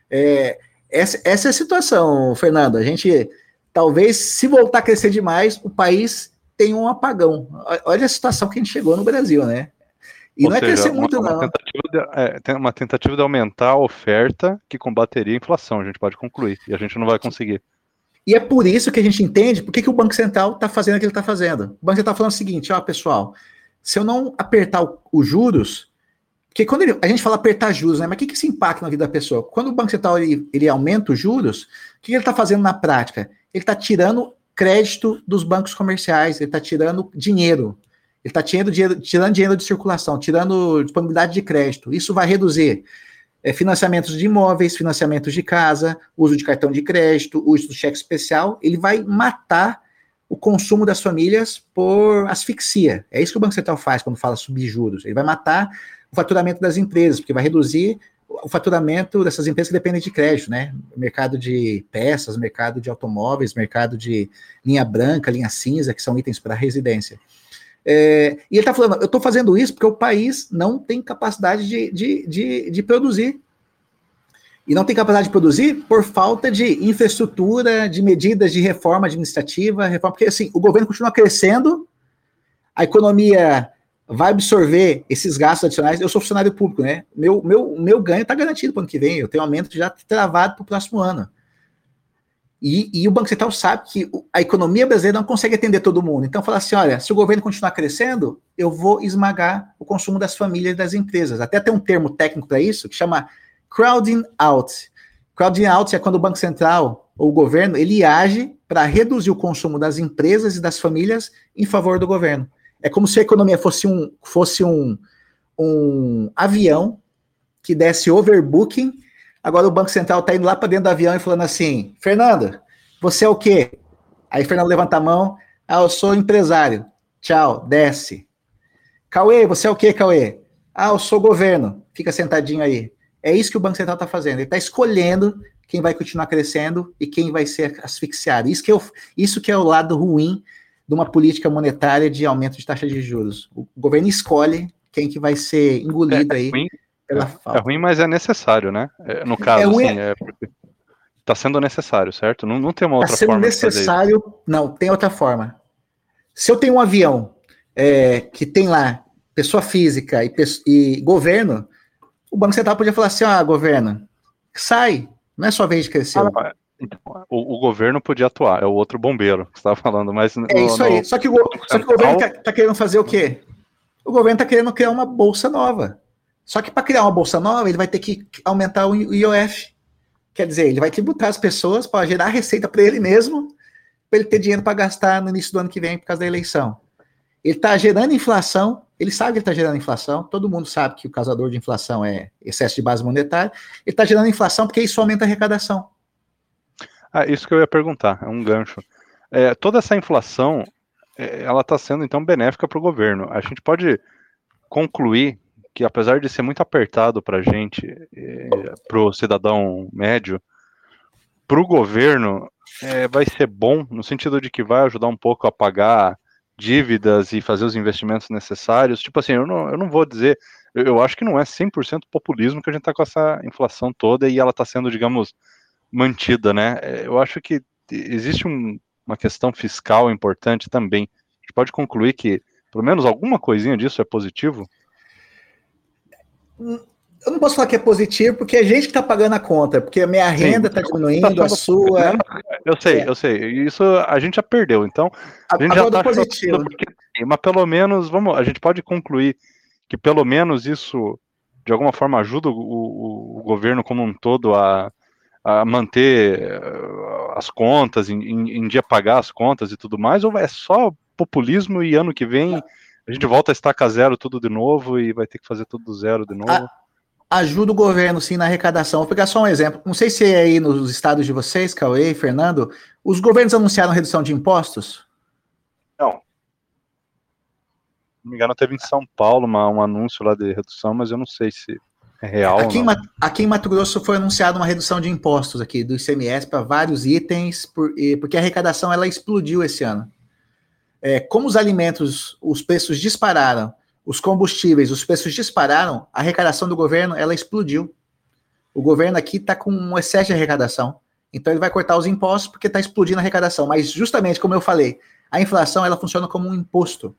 [SPEAKER 2] É, essa, essa é a situação, Fernando. A gente, talvez, se voltar a crescer demais, o país tem um apagão. Olha a situação que a gente chegou no Brasil, né?
[SPEAKER 1] E Ou não é seja, crescer muito, uma, não. Tentativa de, é, tem uma tentativa de aumentar a oferta que combateria a inflação, a gente pode concluir, e a gente não vai conseguir.
[SPEAKER 2] E é por isso que a gente entende por que, que o Banco Central está fazendo o que ele está fazendo. O Banco Central está falando o seguinte, ó, pessoal, se eu não apertar os juros, porque quando ele, a gente fala apertar juros, né? Mas o que, que isso impacta na vida da pessoa? Quando o Banco Central ele, ele aumenta os juros, o que, que ele está fazendo na prática? Ele está tirando crédito dos bancos comerciais, ele está tirando dinheiro. Ele está tirando dinheiro, tirando dinheiro de circulação, tirando disponibilidade de crédito. Isso vai reduzir é, financiamentos de imóveis, financiamentos de casa, uso de cartão de crédito, uso do cheque especial, ele vai matar o consumo das famílias por asfixia. É isso que o Banco Central faz quando fala subir juros. Ele vai matar o faturamento das empresas, porque vai reduzir o faturamento dessas empresas que dependem de crédito, né? Mercado de peças, mercado de automóveis, mercado de linha branca, linha cinza, que são itens para residência. É, e ele está falando, eu estou fazendo isso porque o país não tem capacidade de, de, de, de, produzir. E não tem capacidade de produzir por falta de infraestrutura, de medidas de reforma administrativa, reforma, porque assim, o governo continua crescendo, a economia vai absorver esses gastos adicionais. Eu sou funcionário público, né? Meu, meu, meu ganho está garantido para o ano que vem. Eu tenho um aumento já travado para o próximo ano. E, e, o Banco Central sabe que a economia brasileira não consegue atender todo mundo. Então, fala assim: olha, se o governo continuar crescendo, eu vou esmagar o consumo das famílias e das empresas. Até tem um termo técnico para isso que chama crowding out. Crowding out é quando o Banco Central ou o governo ele age para reduzir o consumo das empresas e das famílias em favor do governo. É como se a economia fosse um, fosse um, um avião que desse overbooking Agora o Banco Central está indo lá para dentro do avião e falando assim: Fernando, você é o quê? Aí Fernando levanta a mão: Ah, eu sou empresário. Tchau, desce. Cauê, você é o quê, Cauê? Ah, eu sou governo. Fica sentadinho aí. É isso que o Banco Central está fazendo. Ele está escolhendo quem vai continuar crescendo e quem vai ser asfixiado. Isso que, é o, isso que é o lado ruim de uma política monetária de aumento de taxa de juros. O governo escolhe quem que vai ser engolido é, aí. Ruim,
[SPEAKER 1] pela é, falta. É ruim, mas é necessário, né? É, no caso, é ruim, assim, é porque tá sendo necessário, certo? Não, não tem uma tá outra forma.
[SPEAKER 2] Tá sendo necessário, não, tem outra forma. Se eu tenho um avião é, que tem lá pessoa física e, e, governo, o Banco Central podia falar assim: ah, governo, sai, não é sua vez de crescer. Ah,
[SPEAKER 1] então, o, o, governo podia atuar, é o outro bombeiro que você estava falando, mas.
[SPEAKER 2] É isso aí. No... Só, que o, só que o governo está tá querendo fazer o quê? O governo está querendo criar uma bolsa nova. Só que para criar uma bolsa nova, ele vai ter que aumentar o IOF. Quer dizer, ele vai tributar as pessoas para gerar receita para ele mesmo, para ele ter dinheiro para gastar no início do ano que vem por causa da eleição. Ele está gerando inflação, ele sabe que está gerando inflação, todo mundo sabe que o causador de inflação é excesso de base monetária. Ele está gerando inflação porque isso aumenta a arrecadação.
[SPEAKER 1] Ah, isso que eu ia perguntar, é um gancho. É, toda essa inflação, é, ela está sendo então benéfica para o governo. A gente pode concluir que apesar de ser muito apertado para gente, é, para o cidadão médio, para o governo é, vai ser bom, no sentido de que vai ajudar um pouco a pagar dívidas e fazer os investimentos necessários. Tipo assim, eu não, eu não vou dizer, eu, eu acho que não é 100% populismo que a gente está com essa inflação toda e ela está sendo, digamos, mantida, né? É, eu acho que existe um, uma questão fiscal importante também. A gente pode concluir que, pelo menos alguma coisinha disso é positivo,
[SPEAKER 2] eu não posso falar que é positivo, porque é gente que está pagando a conta, porque a minha renda está diminuindo, tá a sua.
[SPEAKER 1] Eu sei, é. eu sei. Isso a gente já perdeu. Então, a, gente já está positivo. Porque, mas pelo menos, vamos, a gente pode concluir que pelo menos isso, de alguma forma, ajuda o, o, o governo como um todo a, a manter eh, as contas, em, em, dia pagar as contas e tudo mais, ou é só populismo e ano que vem a gente volta a estaca zero tudo de novo e vai ter que fazer tudo do zero de novo. A,
[SPEAKER 2] ajuda o governo, sim, na arrecadação. Vou pegar só um exemplo. Não sei se é aí nos estados de vocês, Cauê e Fernando, os governos anunciaram redução de impostos?
[SPEAKER 3] Não.
[SPEAKER 1] Se não me engano, teve em São Paulo uma, um anúncio lá de redução, mas eu não sei se é real
[SPEAKER 2] aqui,
[SPEAKER 1] ou não.
[SPEAKER 2] Em, aqui em Mato Grosso foi anunciada uma redução de impostos aqui, do ICMS para vários itens, por, porque a arrecadação ela explodiu esse ano é, como os alimentos, os preços dispararam, os combustíveis, os preços dispararam, a arrecadação do governo, ela explodiu. O governo aqui está com um excesso de arrecadação. Então ele vai cortar os impostos porque está explodindo a arrecadação. Mas justamente, como eu falei, a inflação ela funciona como um imposto.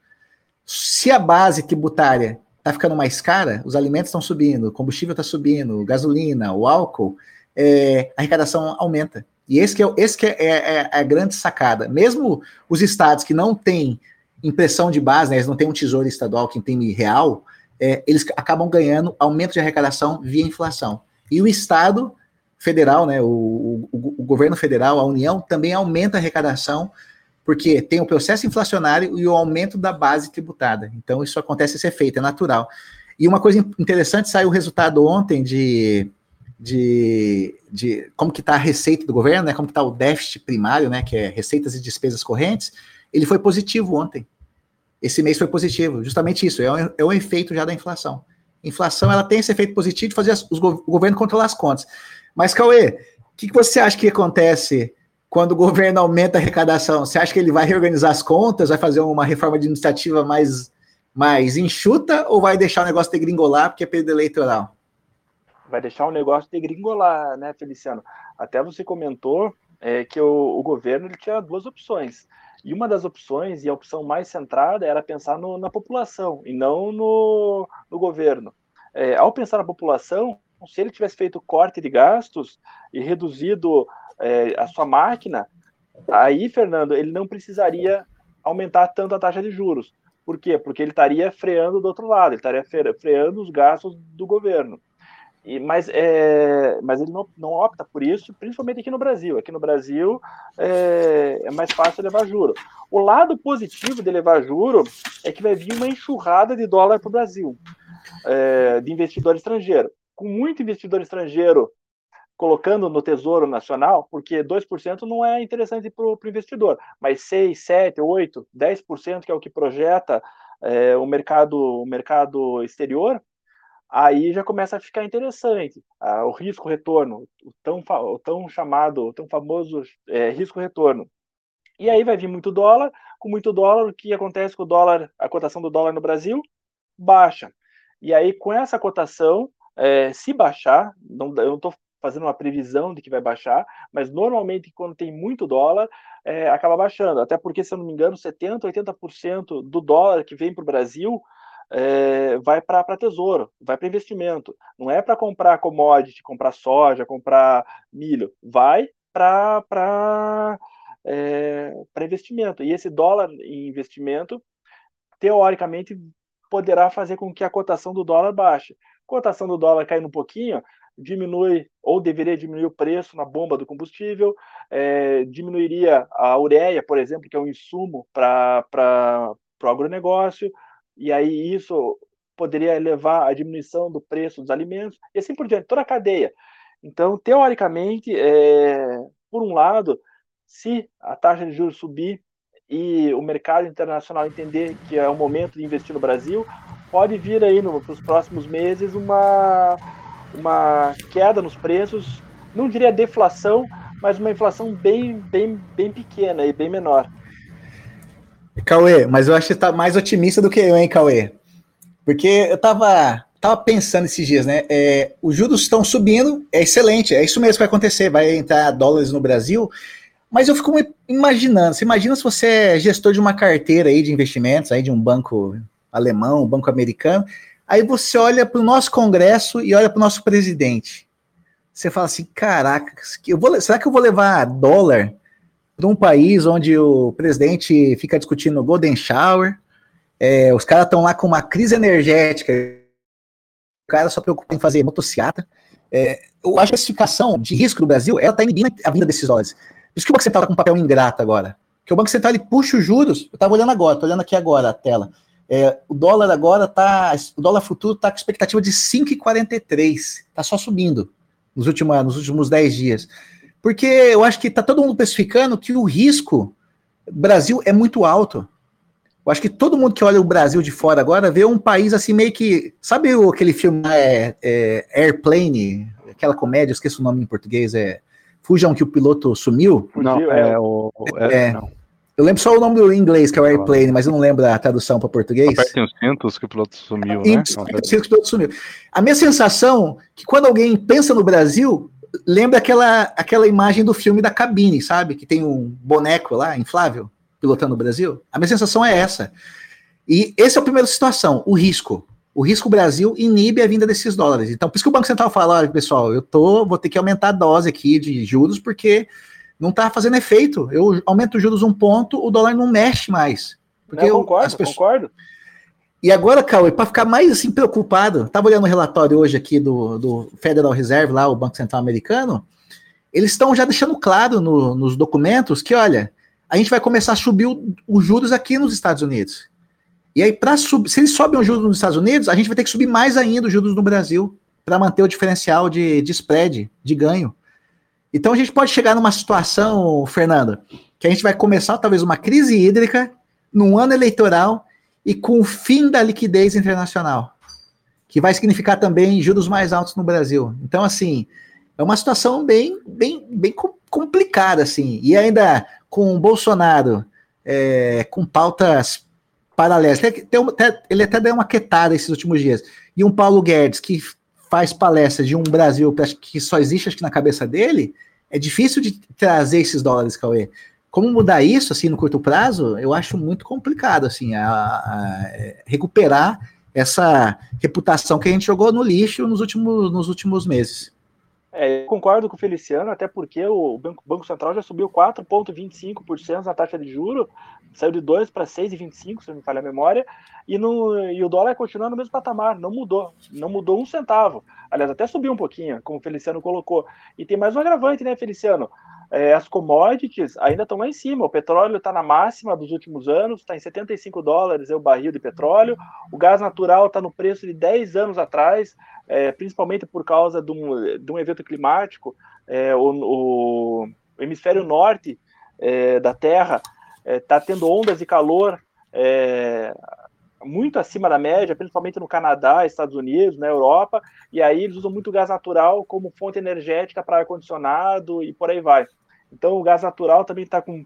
[SPEAKER 2] Se a base tributária está ficando mais cara, os alimentos estão subindo, o combustível está subindo, gasolina, o álcool, é, a arrecadação aumenta. E esse que, é, esse que é, é, é, a grande sacada. Mesmo os estados que não têm impressão de base, né, eles não têm um tesouro estadual que tem real, é, eles acabam ganhando aumento de arrecadação via inflação. E o Estado federal, né, o, o, o governo federal, a União, também aumenta a arrecadação, porque tem o processo inflacionário e o aumento da base tributada. Então, isso acontece, esse efeito, é natural. E uma coisa interessante, saiu o resultado ontem de de, de como que está a receita do governo, né, como está o déficit primário, né, que é receitas e despesas correntes, ele foi positivo ontem. Esse mês foi positivo, justamente isso, é um, é um efeito já da inflação. Inflação, ela tem esse efeito positivo de fazer as, os, o governo controlar as contas. Mas, Cauê, o que, que você acha que acontece quando o governo aumenta a arrecadação? Você acha que ele vai reorganizar as contas, vai fazer uma reforma administrativa mais, mais enxuta, ou vai deixar o negócio degringolar porque é período eleitoral?
[SPEAKER 3] Vai deixar o negócio degringolar, né, Feliciano? Até você comentou é, que o, o, governo ele tinha duas opções. E uma das opções, e a opção mais centrada, era pensar no, na população e não no, no governo. É, ao pensar na população, se ele tivesse feito corte de gastos e reduzido é, a sua máquina, aí, Fernando, ele não precisaria aumentar tanto a taxa de juros. Por quê? Porque ele estaria freando do outro lado, ele estaria freando os gastos do governo. E, mas, é, mas ele não, não opta por isso, principalmente aqui no Brasil. Aqui no Brasil é, é mais fácil levar juro. O lado positivo de levar juro é que vai vir uma enxurrada de dólar para o Brasil, é, de investidor estrangeiro. Com muito investidor estrangeiro colocando no Tesouro Nacional, porque 2% não é interessante para o investidor, mas 6, 7, 8, 10%, que é o que projeta é, o, mercado, o mercado exterior, aí já começa a ficar interessante. Ah, o risco-retorno, o tão, o tão chamado, o tão famoso é, risco-retorno. E aí vai vir muito dólar, com muito dólar, o que acontece com o dólar, a cotação do dólar no Brasil? Baixa. E aí, com essa cotação, é, se baixar, não, eu não estou fazendo uma previsão de que vai baixar, mas normalmente quando tem muito dólar, é, acaba baixando. Até porque, se eu não me engano, 70%, 80% do dólar que vem para o Brasil é, vai para tesouro, vai para investimento. Não é para comprar commodity, comprar soja, comprar milho. Vai para é, investimento. E esse dólar em investimento, teoricamente, poderá fazer com que a cotação do dólar baixe. Cotação do dólar caindo um pouquinho, diminui ou deveria diminuir o preço na bomba do combustível, é, diminuiria a ureia, por exemplo, que é um insumo para o agronegócio, e aí isso poderia levar à diminuição do preço dos alimentos, e assim por diante, toda a cadeia. Então, teoricamente, é, por um lado, se a taxa de juros subir e o mercado internacional entender que é o momento de investir no Brasil, pode vir aí nos próximos meses uma uma queda nos preços, não diria deflação, mas uma inflação bem, bem, bem pequena e bem menor.
[SPEAKER 2] Cauê, mas eu acho que você está mais otimista do que eu, hein, Cauê? Porque eu estava tava pensando esses dias, né? É, os juros estão subindo, é excelente, é isso mesmo que vai acontecer, vai entrar dólares no Brasil, mas eu fico imaginando, você imagina se você é gestor de uma carteira aí de investimentos, aí de um banco alemão, um banco americano, Aí você olha para o nosso Congresso e olha para o nosso presidente. Você fala assim: caraca, eu vou, será que eu vou levar dólar para um país onde o presidente fica discutindo Golden Shower? É, os caras estão lá com uma crise energética, o cara só preocupa em fazer motocicleta. É, a classificação de risco do Brasil ela está inibindo a vinda desses dólares. Por isso que o Banco Central está com um papel ingrato agora. Porque o Banco Central ele puxa os juros. Eu estava olhando agora, estou olhando aqui agora a tela. É, o dólar agora está, o dólar futuro está com expectativa de 5,43, está só subindo nos últimos, nos últimos 10 dias. Porque eu acho que está todo mundo especificando que o risco Brasil é muito alto. Eu acho que todo mundo que olha o Brasil de fora agora vê um país assim meio que. Sabe aquele filme é, é, Airplane? Aquela comédia, eu esqueço o nome em português, é. Fujam que o piloto sumiu?
[SPEAKER 1] Não, é, é o. É, é, não.
[SPEAKER 2] Eu lembro só o nome do inglês, que é o Airplane, mas eu não lembro a tradução para português.
[SPEAKER 1] Apertem os cintos que o piloto sumiu, né?
[SPEAKER 2] Os cintos que o piloto sumiu. A minha sensação é que quando alguém pensa no Brasil, lembra aquela, aquela imagem do filme da cabine, sabe? Que tem um boneco lá, inflável, pilotando o Brasil. A minha sensação é essa. E essa é a primeira situação, o risco. O risco Brasil inibe a vinda desses dólares. Então, por isso que o Banco Central fala, olha, pessoal, eu tô, vou ter que aumentar a dose aqui de juros, porque não está fazendo efeito. Eu aumento os juros um ponto, o dólar não mexe mais.
[SPEAKER 3] Porque não, concordo, eu, pessoas... concordo.
[SPEAKER 2] E agora, Cauê, para ficar mais assim preocupado, estava olhando o relatório hoje aqui do, do Federal Reserve, lá, o Banco Central Americano, eles estão já deixando claro no, nos documentos que, olha, a gente vai começar a subir os juros aqui nos Estados Unidos. E aí, para se eles sobem os juros nos Estados Unidos, a gente vai ter que subir mais ainda os juros no Brasil para manter o diferencial de, de spread, de ganho. Então a gente pode chegar numa situação, Fernando, que a gente vai começar talvez uma crise hídrica num ano eleitoral e com o fim da liquidez internacional, que vai significar também juros mais altos no Brasil. Então, assim, é uma situação bem, bem, bem complicada, assim. E ainda com o Bolsonaro é, com pautas paralelas. Ele até deu uma quietada esses últimos dias. E um Paulo Guedes que faz palestra de um Brasil que só existe acho que na cabeça dele, é difícil de trazer esses dólares, Cauê. Como mudar isso assim no curto prazo? Eu acho muito complicado assim a, a recuperar essa reputação que a gente jogou no lixo nos últimos, nos últimos meses.
[SPEAKER 3] É, eu concordo com o Feliciano, até porque o Banco, Banco Central já subiu 4,25% na taxa de juro, saiu de 2 para 6,25, se não me falha a memória, e, no, e o dólar continua no mesmo patamar, não mudou, não mudou um centavo. Aliás, até subiu um pouquinho, como o Feliciano colocou. E tem mais um agravante, né, Feliciano? É, as commodities ainda estão lá em cima. O petróleo está na máxima dos últimos anos, está em 75 dólares é o barril de petróleo. O gás natural está no preço de 10 anos atrás, é, principalmente por causa de um, de um evento climático. É, o, o, hemisfério norte é, da Terra está é, tendo ondas de calor é, muito acima da média, principalmente no Canadá, Estados Unidos, na Europa, e aí eles usam muito gás natural como fonte energética para ar-condicionado e por aí vai. Então o gás natural também está com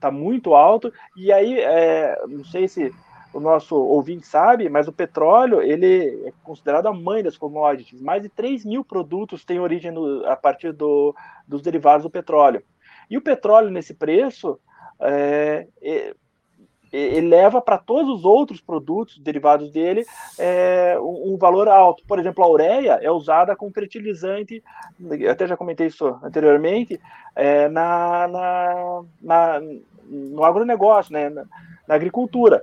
[SPEAKER 3] tá muito alto, e aí é, não sei se o nosso ouvinte sabe, mas o petróleo ele é considerado a mãe das commodities. Mais de 3 mil produtos têm origem no, a partir do, dos derivados do petróleo. E o petróleo nesse preço é, é, ele leva para todos os outros produtos derivados dele é, um, um, valor alto. Por exemplo, a ureia é usada como fertilizante, até já comentei isso anteriormente, é, na, na, na, no agronegócio, né, na, na, agricultura.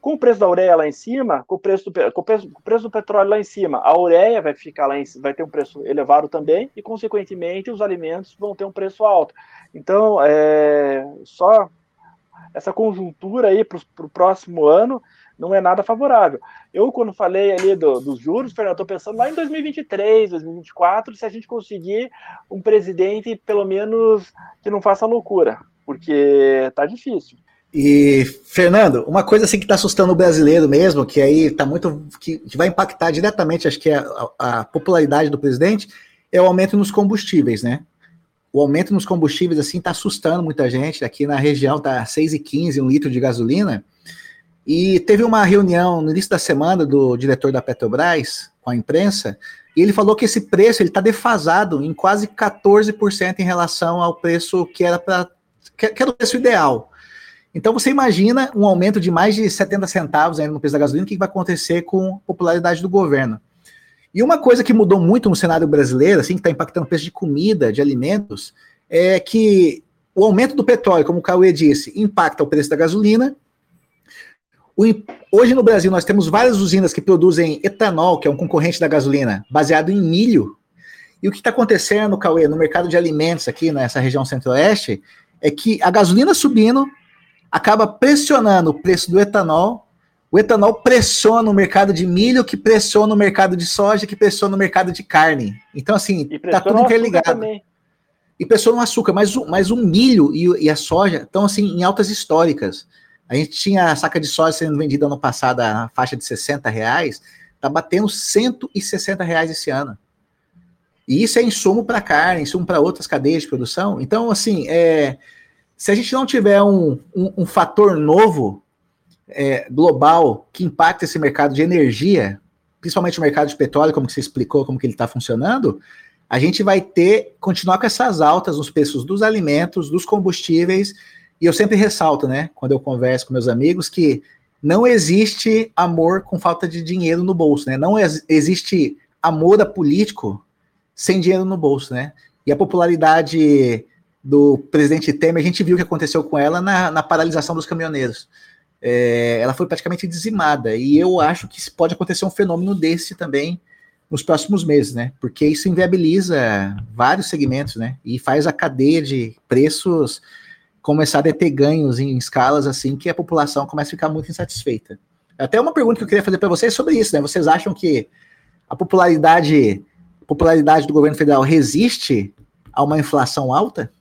[SPEAKER 3] Com o preço da ureia lá em cima, com o preço do, com o preço, com o preço do petróleo lá em cima, a ureia vai ficar lá em, vai ter um preço elevado também e, consequentemente, os alimentos vão ter um preço alto. Então, é, só essa conjuntura aí para o próximo ano não é nada favorável. Eu, quando falei ali do, dos juros, Fernando, estou pensando lá em 2023, 2024, se a gente conseguir um presidente, pelo menos, que não faça loucura, porque tá difícil.
[SPEAKER 2] E, Fernando, uma coisa assim que está assustando o brasileiro mesmo, que aí está muito. Que, que, vai impactar diretamente, acho que é a, a popularidade do presidente, é o aumento nos combustíveis, né? O aumento nos combustíveis assim está assustando muita gente. Aqui na região está 6,15 um litro de gasolina. E teve uma reunião no início da semana do diretor da Petrobras com a imprensa, e ele falou que esse preço ele está defasado em quase 14% em relação ao preço que era para que, que era o preço ideal. Então você imagina um aumento de mais de 70 centavos no preço da gasolina, o que vai acontecer com a popularidade do governo? E uma coisa que mudou muito no cenário brasileiro, assim, que está impactando o preço de comida, de alimentos, é que o aumento do petróleo, como o Cauê disse, impacta o preço da gasolina. O, hoje no Brasil nós temos várias usinas que produzem etanol, que é um concorrente da gasolina, baseado em milho. E o que está acontecendo, Cauê, no mercado de alimentos aqui nessa região centro-oeste, é que a gasolina subindo acaba pressionando o preço do etanol o etanol pressiona o mercado de milho, que pressiona o mercado de soja, que pressiona o mercado de carne. Então, assim, tá tudo interligado. E pressiona o açúcar, mas, o, mas o milho e, e, a soja estão, assim, em altas históricas. A gente tinha a saca de soja sendo vendida ano passado na faixa de 60 reais, tá batendo 160 reais esse ano. E isso é insumo para carne, insumo para outras cadeias de produção. Então, assim, é, se a gente não tiver um, um, um fator novo é, global que impacta esse mercado de energia, principalmente o mercado de petróleo, como você explicou, como que ele está funcionando, a gente vai ter, continuar com essas altas nos preços dos alimentos, dos combustíveis, e eu sempre ressalto, né, quando eu converso com meus amigos, que não existe amor com falta de dinheiro no bolso, né, não ex existe amor a político sem dinheiro no bolso, né, e a popularidade do presidente Temer, a gente viu o que aconteceu com ela na, na paralisação dos caminhoneiros é, ela foi praticamente dizimada. E eu acho que pode acontecer um fenômeno desse também nos próximos meses, né? Porque isso inviabiliza vários segmentos, né? E faz a cadeia de preços começar a ter ganhos em escalas assim que a população começa a ficar muito insatisfeita. Até uma pergunta que eu queria fazer para vocês sobre isso, né? Vocês acham que a popularidade, popularidade do governo federal resiste a uma inflação alta?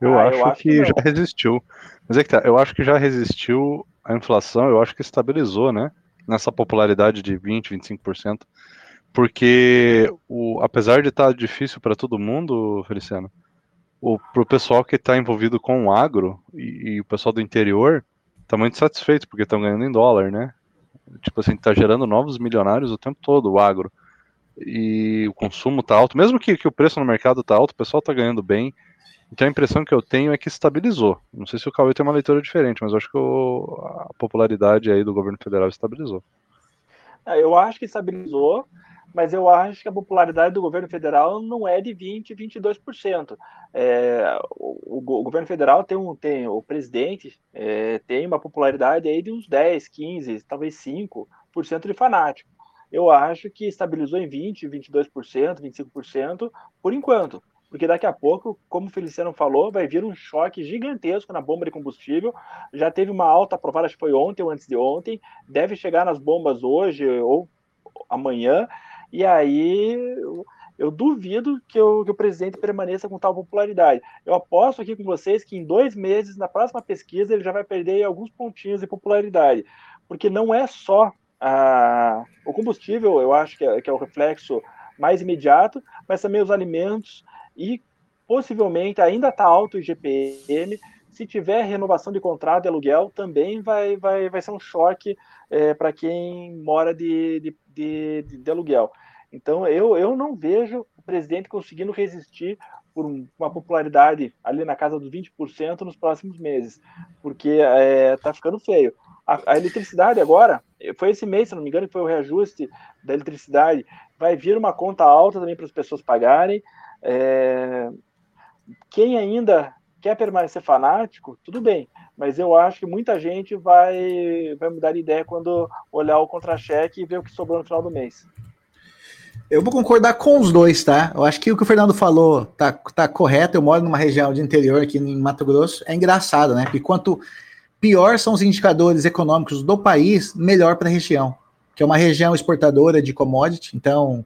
[SPEAKER 1] Eu, ah, acho, eu acho, que, que já resistiu. Mas é que tá, eu acho que já resistiu a inflação, eu acho que estabilizou, né? Nessa popularidade de 20, 25%. Porque, o, apesar de estar tá difícil para todo mundo, Feliciano, o pessoal que está envolvido com o agro e, e, o pessoal do interior está muito satisfeito porque estão ganhando em dólar, né? tipo assim, tá gerando novos milionários o tempo todo, o agro. E o consumo tá alto, mesmo que, que o preço no mercado tá alto, o pessoal tá ganhando bem. Então a impressão que eu tenho é que estabilizou. Não sei se o Cauê tem uma leitura diferente, mas eu acho que o, a popularidade aí do governo federal estabilizou.
[SPEAKER 3] É, eu acho que estabilizou, mas eu acho que a popularidade do governo federal não é de 20%, 22%. É, o, o, governo federal tem um, tem, o presidente é, tem uma popularidade aí de uns 10, 15, talvez 5% de fanático. Eu acho que estabilizou em 20%, 22%, 25% por enquanto. Porque daqui a pouco, como o Feliciano falou, vai vir um choque gigantesco na bomba de combustível. Já teve uma alta aprovada, acho que foi ontem ou antes de ontem, deve chegar nas bombas hoje ou amanhã e aí eu, duvido que, eu, que, o presidente permaneça com tal popularidade. Eu aposto aqui com vocês que em dois meses, na próxima pesquisa, ele já vai perder alguns pontinhos de popularidade, porque não é só o combustível, eu acho que é, que é o reflexo mais imediato, mas também os alimentos e possivelmente ainda está alto o IGPM. Se tiver renovação de contrato de aluguel, também vai, vai, vai ser um choque é, para quem mora de, de, de, de, aluguel. Então, eu, eu não vejo o presidente conseguindo resistir por uma popularidade ali na casa dos 20% nos próximos meses, porque está é, tá ficando feio. A, a, eletricidade agora, foi esse mês, se não me engano, que foi o reajuste da eletricidade, vai vir uma conta alta também para as pessoas pagarem. É, quem ainda quer permanecer fanático, tudo bem, mas eu acho que muita gente vai, vai mudar de ideia quando olhar o contra-cheque e ver o que sobrou no final do mês.
[SPEAKER 2] Eu vou concordar com os dois, tá? Eu acho que o que o Fernando falou tá, tá correto. Eu moro numa região de interior aqui em Mato Grosso. É engraçado, né? Porque quanto pior são os indicadores econômicos do país, melhor para a região. Que é uma região exportadora de commodity. Então,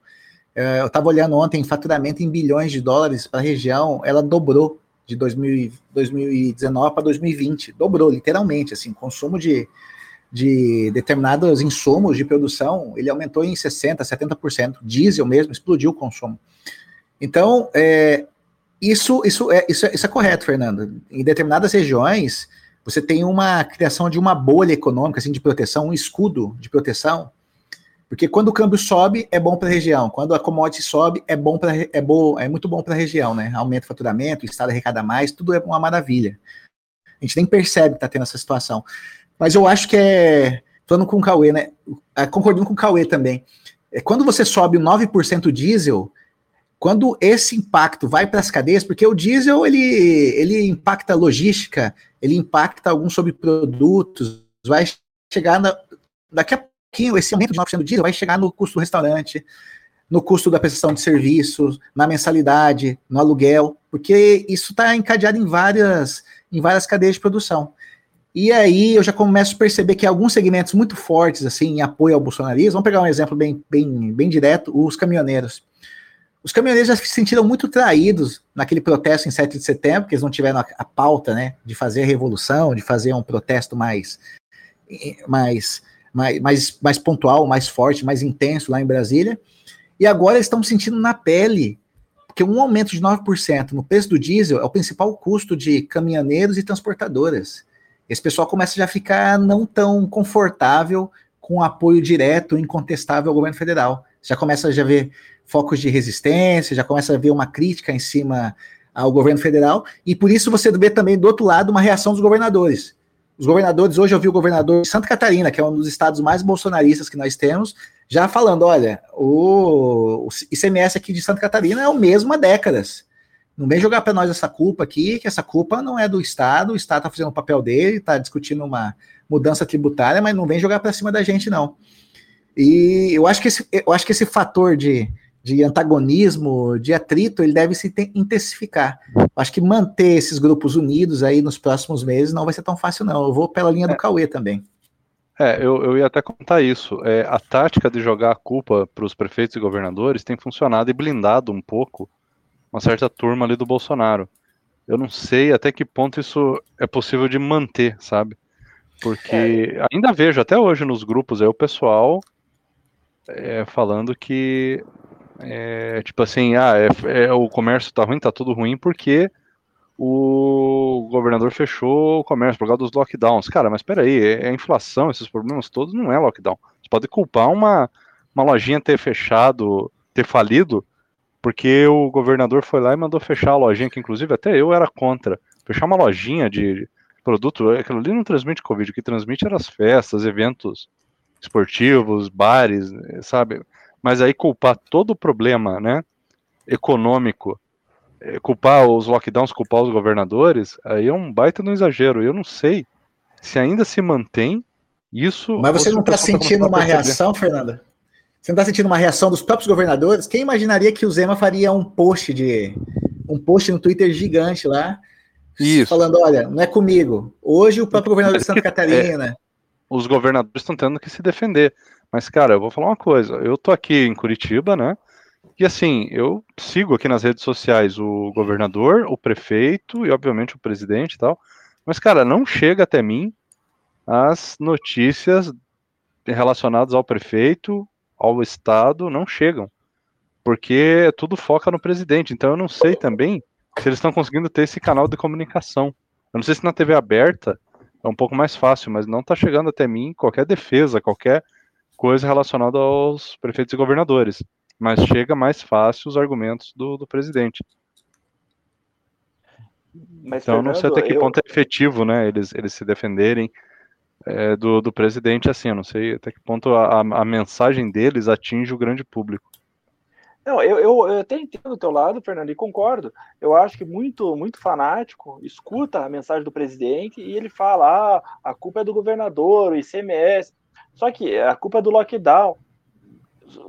[SPEAKER 2] eu estava olhando ontem faturamento em bilhões de dólares para a região, ela dobrou de 2000, 2019 para 2020. Dobrou, literalmente, assim, consumo de, de determinados insumos de produção, ele aumentou em 60%, 70%. Diesel mesmo, explodiu o consumo. Então, é, isso, isso, é, isso, é, isso é correto, Fernando. Em determinadas regiões, você tem uma criação de uma bolha econômica, assim, de proteção, um escudo de proteção, porque quando o câmbio sobe, é bom para a região. Quando a commodity sobe, é bom para é bom, é muito bom para a região, né? Aumenta o faturamento, o estado arrecada mais, tudo é uma maravilha. A gente nem percebe que está tendo essa situação. Mas eu acho que é falando com o Cauê, né? É, concordando com o Cauê também. É, quando você sobe 9% diesel, quando esse impacto vai para as cadeias, porque o diesel ele, ele impacta a logística, ele impacta alguns subprodutos, vai chegar na, daqui a pouquinho, esse aumento de 9% do diesel vai chegar no custo do restaurante, no custo da prestação de serviços, na mensalidade, no aluguel, porque isso está encadeado em várias, em várias cadeias de produção. E aí eu já começo a perceber que alguns segmentos muito fortes, assim, em apoio ao bolsonarismo, vamos pegar um exemplo bem, bem, bem direto, os caminhoneiros. Os caminhoneiros já se sentiram muito traídos naquele protesto em 7 de setembro, porque eles não tiveram a, a pauta, né, de fazer a revolução, de fazer um protesto mais, mais mais, mais, mais pontual, mais forte, mais intenso lá em Brasília. E agora eles estão sentindo na pele, porque um aumento de 9% no preço do diesel é o principal custo de caminhoneiros e transportadoras. Esse pessoal começa já a ficar não tão confortável com apoio direto, incontestável ao governo federal. Já começa a já ver focos de resistência, já começa a ver uma crítica em cima ao governo federal, e por isso você vê também do outro lado uma reação dos governadores. Os governadores, hoje eu vi o governador de Santa Catarina, que é um dos estados mais bolsonaristas que nós temos, já falando: olha, o, ICMS aqui de Santa Catarina é o mesmo há décadas. Não vem jogar para nós essa culpa aqui, que essa culpa não é do Estado, o Estado está fazendo o papel dele, está discutindo uma mudança tributária, mas não vem jogar para cima da gente, não. E eu acho que esse, eu acho que esse fator de, de antagonismo, de atrito, ele deve se intensificar. Acho que manter esses grupos unidos aí nos próximos meses não vai ser tão fácil, não. Eu vou pela linha é. do Cauê também.
[SPEAKER 1] É, eu, eu ia até contar isso. É, a tática de jogar a culpa para os prefeitos e governadores tem funcionado e blindado um pouco uma certa turma ali do Bolsonaro. Eu não sei até que ponto isso é possível de manter, sabe? Porque é. ainda vejo até hoje nos grupos aí o pessoal é, falando que é, tipo assim, ah, é, é, o comércio tá ruim, tá tudo ruim porque o governador fechou o comércio por causa dos lockdowns. Cara, mas peraí, é, é inflação, esses problemas todos não é lockdown. Você pode culpar uma, uma lojinha ter fechado, ter falido, porque o governador foi lá e mandou fechar a lojinha, que inclusive até eu era contra. Fechar uma lojinha de produto, aquilo ali não transmite Covid, o que transmite eram as festas, eventos esportivos, bares, sabe? Mas aí culpar todo o problema, né, econômico, é, culpar os lockdowns, culpar os governadores, aí é um baita no exagero. Eu não sei se ainda se mantém isso.
[SPEAKER 2] Mas você não está sentindo uma reação, Fernanda? Você não está sentindo uma reação dos próprios governadores? Quem imaginaria que o Zema faria um post de um post no Twitter gigante lá, isso. falando, olha, não é comigo. Hoje o próprio governador de Santa Catarina. É,
[SPEAKER 1] os governadores estão tendo que se defender. Mas, cara, eu vou falar uma coisa. Eu tô aqui em Curitiba, né? E assim, eu sigo aqui nas redes sociais o governador, o prefeito e, obviamente, o presidente e tal. Mas, cara, não chega até mim as notícias relacionadas ao prefeito, ao Estado, não chegam. Porque tudo foca no presidente. Então eu não sei também se eles estão conseguindo ter esse canal de comunicação. Eu não sei se na TV aberta é um pouco mais fácil, mas não está chegando até mim qualquer defesa, qualquer coisa relacionada aos prefeitos e governadores. Mas chega mais fácil os argumentos do, do presidente. Mas, então, Fernando, não sei até que eu... ponto é efetivo, né? Eles, eles se defenderem é, do, do presidente assim. Eu não sei até que ponto a, a mensagem deles atinge o grande público.
[SPEAKER 3] Não, eu, eu, eu até entendo o teu lado, Fernando, e concordo. Eu acho que muito, muito fanático escuta a mensagem do presidente e ele fala: ah, a culpa é do governador, o ICMS. Só que a culpa é do lockdown.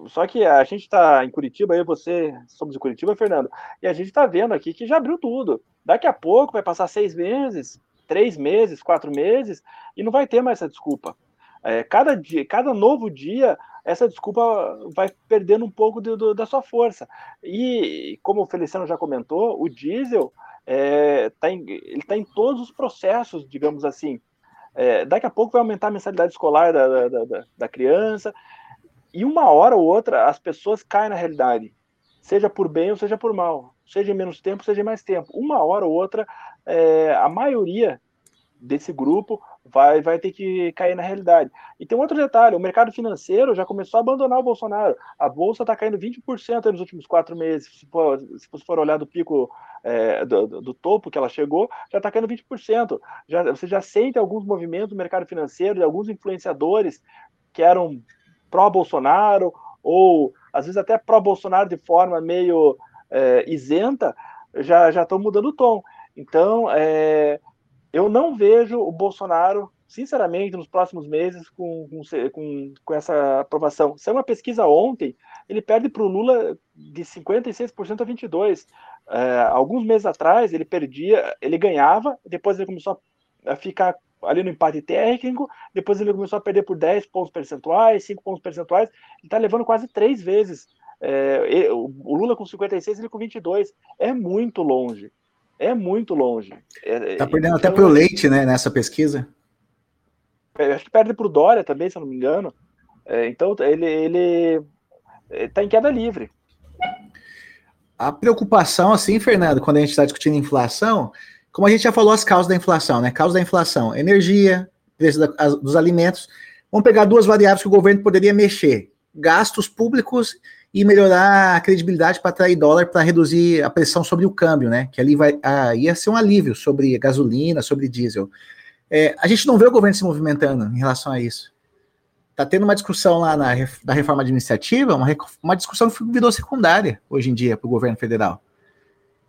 [SPEAKER 3] Só que a gente está em Curitiba, eu e você somos de Curitiba, Fernando, e a gente está vendo aqui que já abriu tudo. Daqui a pouco vai passar seis meses, três meses, quatro meses, e não vai ter mais essa desculpa. É, cada, dia, cada novo dia essa desculpa vai perdendo um pouco de, de, da sua força. E, como o Feliciano já comentou, o diesel é, tá em, ele está em todos os processos, digamos assim. É, daqui a pouco vai aumentar a mensalidade escolar da, da, da, da criança, e uma hora ou outra as pessoas caem na realidade, seja por bem ou seja por mal, seja em menos tempo, seja em mais tempo. Uma hora ou outra, é, a maioria desse grupo vai, vai ter que cair na realidade. E tem um outro detalhe: o mercado financeiro já começou a abandonar o Bolsonaro. A bolsa está caindo 20% nos últimos quatro meses. Se, for, for olhar do pico é, do, do, topo que ela chegou, já está caindo 20%. Já, você já sente alguns movimentos do mercado financeiro de alguns influenciadores que eram pró-Bolsonaro ou às vezes até pró-Bolsonaro de forma meio é, isenta, já estão mudando o tom. Então, é, eu não vejo o Bolsonaro, sinceramente, nos próximos meses com, com, com essa aprovação. Saiu uma pesquisa ontem, ele perde para o Lula de 56% a 22%. É, alguns meses atrás, ele perdia, ele ganhava, depois ele começou a ficar ali no empate técnico, depois ele começou a perder por 10 pontos percentuais, 5 pontos percentuais, ele está levando quase três vezes. É, o Lula com 56, ele com 22. É muito longe. É muito longe.
[SPEAKER 2] É, tá perdendo então, até pro Leite, né, nessa pesquisa.
[SPEAKER 3] É, acho que perde pro Dória também, se eu não me engano. É, então ele, ele tá em queda livre.
[SPEAKER 2] A preocupação, assim, Fernando, quando a gente está discutindo inflação, como a gente já falou as causas da inflação, né? Causa da inflação, energia, preço da, dos alimentos. Vamos pegar duas variáveis que o governo poderia mexer: gastos públicos e melhorar a credibilidade para atrair dólar para reduzir a pressão sobre o câmbio, né? Que ali vai ah, ia ser um alívio sobre gasolina, sobre diesel. É, a gente não vê o governo se movimentando em relação a isso. Está tendo uma discussão lá na da reforma administrativa, uma, uma discussão que virou secundária hoje em dia para o governo federal.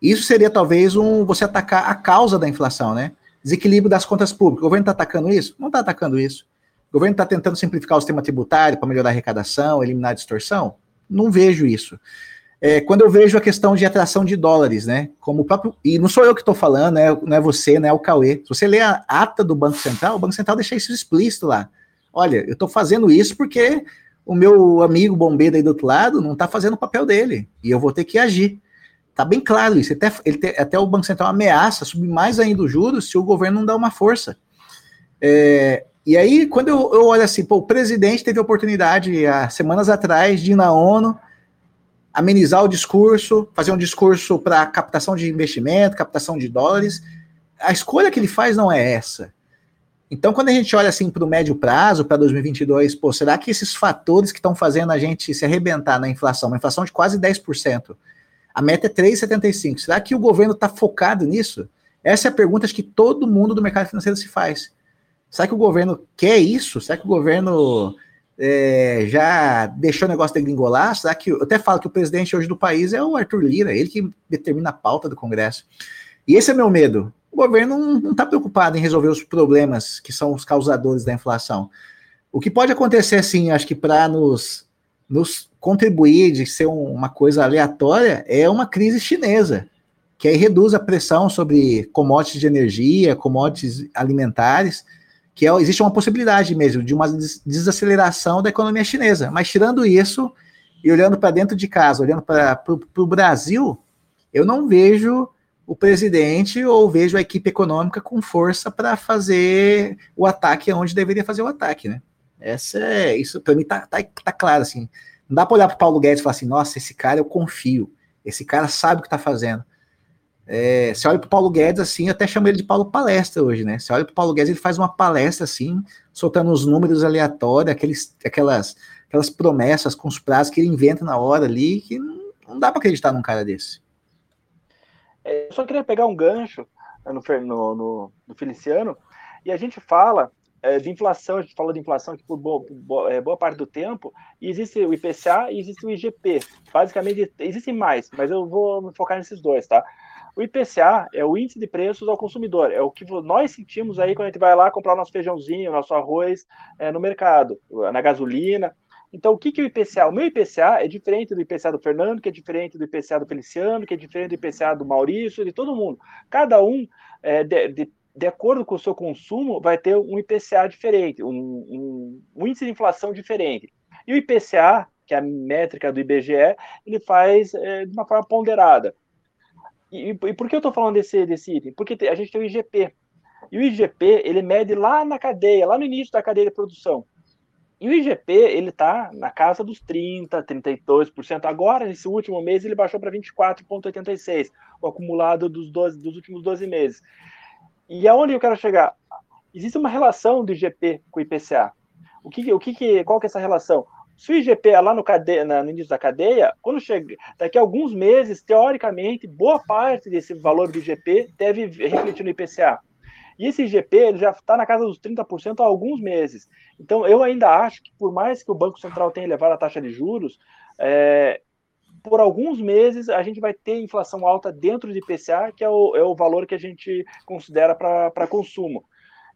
[SPEAKER 2] Isso seria talvez um você atacar a causa da inflação, né? Desequilíbrio das contas públicas. O governo está atacando isso? Não está atacando isso. O governo está tentando simplificar o sistema tributário para melhorar a arrecadação, eliminar a distorção? Não vejo isso. É, quando eu vejo a questão de atração de dólares, né? Como o próprio. E não sou eu que estou falando, né, não é você, não é o Cauê. Se você ler a ata do Banco Central, o Banco Central deixa isso explícito lá. Olha, eu estou fazendo isso porque o meu amigo bombeiro aí do outro lado não está fazendo o papel dele. E eu vou ter que agir. Tá bem claro isso. Até, ele até o Banco Central ameaça subir mais ainda os juros se o governo não dá uma força. É, e aí, quando eu, eu olho assim, pô, o presidente teve a oportunidade, há semanas atrás, de ir na ONU, amenizar o discurso, fazer um discurso para captação de investimento, captação de dólares. A escolha que ele faz não é essa. Então, quando a gente olha assim para o médio prazo, para 2022, pô, será que esses fatores que estão fazendo a gente se arrebentar na inflação, uma inflação de quase 10%, a meta é 3,75%, será que o governo está focado nisso? Essa é a pergunta que todo mundo do mercado financeiro se faz. Será que o governo quer isso? Será que o governo é, já deixou o negócio degringolar? Será que. Eu até falo que o presidente hoje do país é o Arthur Lira, ele que determina a pauta do Congresso. E esse é meu medo o governo não está preocupado em resolver os problemas que são os causadores da inflação. O que pode acontecer, sim, acho que para nos, nos contribuir de ser um, uma coisa aleatória, é uma crise chinesa, que aí reduz a pressão sobre commodities de energia, commodities alimentares, que é, existe uma possibilidade mesmo de uma desaceleração da economia chinesa. Mas tirando isso, e olhando para dentro de casa, olhando para o Brasil, eu não vejo o presidente ou vejo a equipe econômica com força para fazer o ataque onde deveria fazer o ataque, né? Essa é, isso para mim tá, tá, tá, claro assim. Não dá para olhar para Paulo Guedes e falar assim, nossa, esse cara eu confio, esse cara sabe o que está fazendo. É, você olha para Paulo Guedes assim, até chamo ele de Paulo Palestra hoje, né? Você olha para Paulo Guedes, ele faz uma palestra assim, soltando os números aleatórios, aqueles, aquelas, aquelas promessas com os prazos que ele inventa na hora ali, que não, não dá para acreditar num cara desse.
[SPEAKER 3] É, eu só queria pegar um gancho né, no, no, no, no Feliciano, e a gente fala é, de inflação, a gente falou de inflação aqui por boa, boa, é, boa, parte do tempo, e existe o IPCA e existe o IGP. Basicamente, existem mais, mas eu vou me focar nesses dois, tá? O IPCA é o índice de preços ao consumidor, é o que nós sentimos aí quando a gente vai lá comprar nosso feijãozinho, nosso arroz é, no mercado, na gasolina. Então, o que, que é o IPCA? O meu IPCA é diferente do IPCA do Fernando, que é diferente do IPCA do Feliciano, que é diferente do IPCA do Maurício, de todo mundo. Cada um, é, de, de, de, acordo com o seu consumo, vai ter um IPCA diferente, um, um, um índice de inflação diferente. E o IPCA, que é a métrica do IBGE, ele faz é, de uma forma ponderada. E, e, por que eu estou falando desse, desse item? Porque a gente tem o IGP. E o IGP, ele mede lá na cadeia, lá no início da cadeia de produção. E o IGP, ele está na casa dos 30%, 32%. Agora, nesse último mês, ele baixou para 24,86%, o acumulado dos, 12, dos últimos 12 meses. E aonde eu quero chegar? Existe uma relação do IGP com o IPCA. O que, o que, qual que é essa relação? Se o IGP é lá no, no início da cadeia, quando chega, daqui a alguns meses, teoricamente, boa parte desse valor do IGP deve refletir no IPCA. E esse IGP ele já está na casa dos 30% há alguns meses. Então, eu ainda acho que, por mais que o Banco Central tenha elevado a taxa de juros, é, por alguns meses a gente vai ter inflação alta dentro do IPCA, que é o, é o valor que a gente considera para consumo.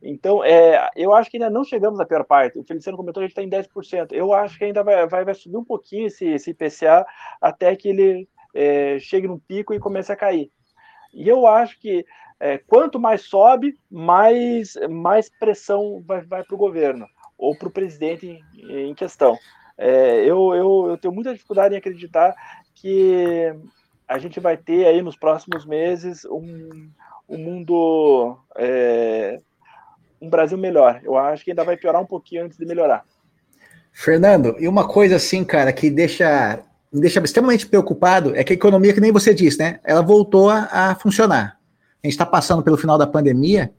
[SPEAKER 3] Então, é, eu acho que ainda não chegamos na pior parte. O Feliciano comentou que a gente está em 10%. Eu acho que ainda vai, vai, vai subir um pouquinho esse, esse IPCA até que ele é, chegue num pico e comece a cair. E eu acho que é, quanto mais sobe, mais, mais pressão vai, vai para o governo ou para o presidente em, em questão. É, eu, eu, eu tenho muita dificuldade em acreditar que a gente vai ter aí nos próximos meses um, um mundo, é, um Brasil melhor. Eu acho que ainda vai piorar um pouquinho antes de melhorar.
[SPEAKER 2] Fernando, e uma coisa assim, cara, que deixa me deixa extremamente preocupado é que a economia, que nem você disse, né? Ela voltou a, a funcionar. A gente está passando pelo final da pandemia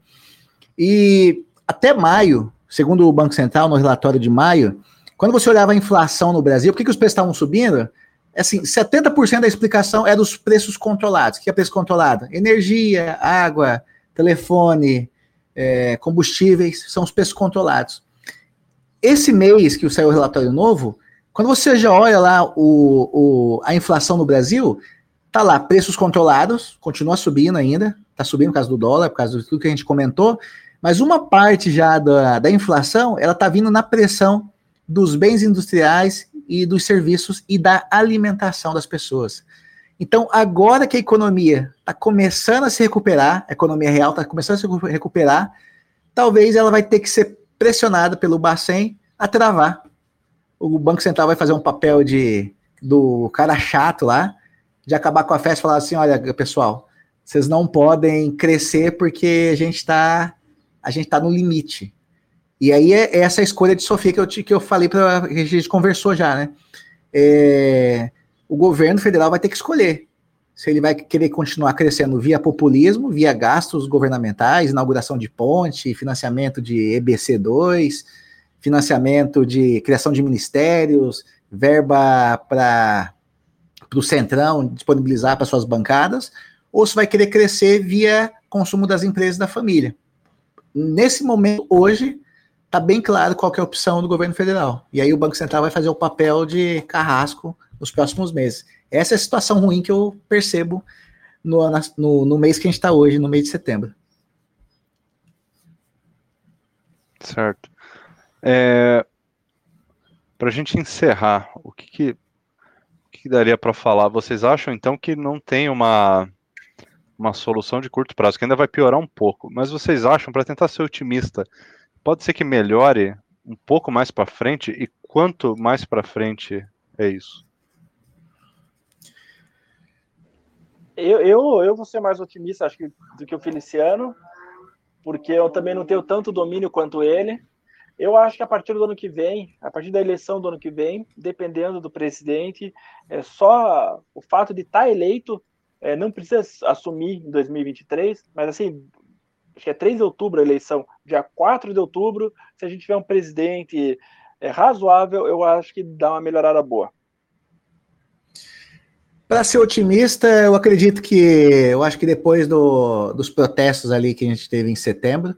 [SPEAKER 2] e até maio, segundo o Banco Central, no relatório de maio, quando você olhava a inflação no Brasil, por que, que os preços estavam subindo? Assim, 70% da explicação é dos preços controlados. O que é preço controlado? Energia, água, telefone, é, combustíveis, são os preços controlados. Esse mês que saiu o relatório novo, quando você já olha lá o, o, a inflação no Brasil, tá lá, preços controlados, continua subindo ainda, está subindo por causa do dólar, por causa de tudo que a gente comentou, mas uma parte já da, da inflação, ela está vindo na pressão dos bens industriais e dos serviços e da alimentação das pessoas. Então, agora que a economia está começando a se recuperar, a economia real está começando a se recuperar, talvez ela vai ter que ser pressionada pelo Bacen a travar. O Banco Central vai fazer um papel de do cara chato lá, de acabar com a festa e falar assim: olha, pessoal, vocês não podem crescer porque a gente está a gente tá no limite. E aí é, essa escolha de Sofia que eu, que eu falei para a gente conversou já, né? É, o governo federal vai ter que escolher. se ele vai querer continuar crescendo via populismo, via gastos governamentais, inauguração de ponte, financiamento de EBC2, financiamento de criação de ministérios, verba para o Centrão disponibilizar para suas bancadas, ou se vai querer crescer via consumo das empresas da família. Nesse momento, hoje, está bem claro qual é a opção do governo federal. E aí o Banco Central vai fazer o papel de carrasco nos próximos meses. Essa é a situação ruim que eu percebo no, no, no mês que a gente está hoje, no mês de setembro.
[SPEAKER 1] Certo. É, para a gente encerrar, o que, que, o que daria para falar? Vocês acham então que não tem uma, uma solução de curto prazo, que ainda vai piorar um pouco, mas vocês acham, para tentar ser otimista, pode ser que melhore um pouco mais para frente? E quanto mais para frente é isso?
[SPEAKER 3] Eu, eu, eu vou ser mais otimista, acho que, do que o Feliciano, porque eu também não tenho tanto domínio quanto ele. Eu acho que a partir do ano que vem, a partir da eleição do ano que vem, dependendo do presidente, é só o fato de estar tá eleito, é, não precisa assumir em 2023, mas assim, acho que é 3 de outubro a eleição, dia 4 de outubro, se a gente tiver um presidente é, razoável, eu acho que dá uma melhorada boa.
[SPEAKER 2] Para ser otimista, eu acredito que eu acho que depois do, dos protestos ali que a gente teve em setembro,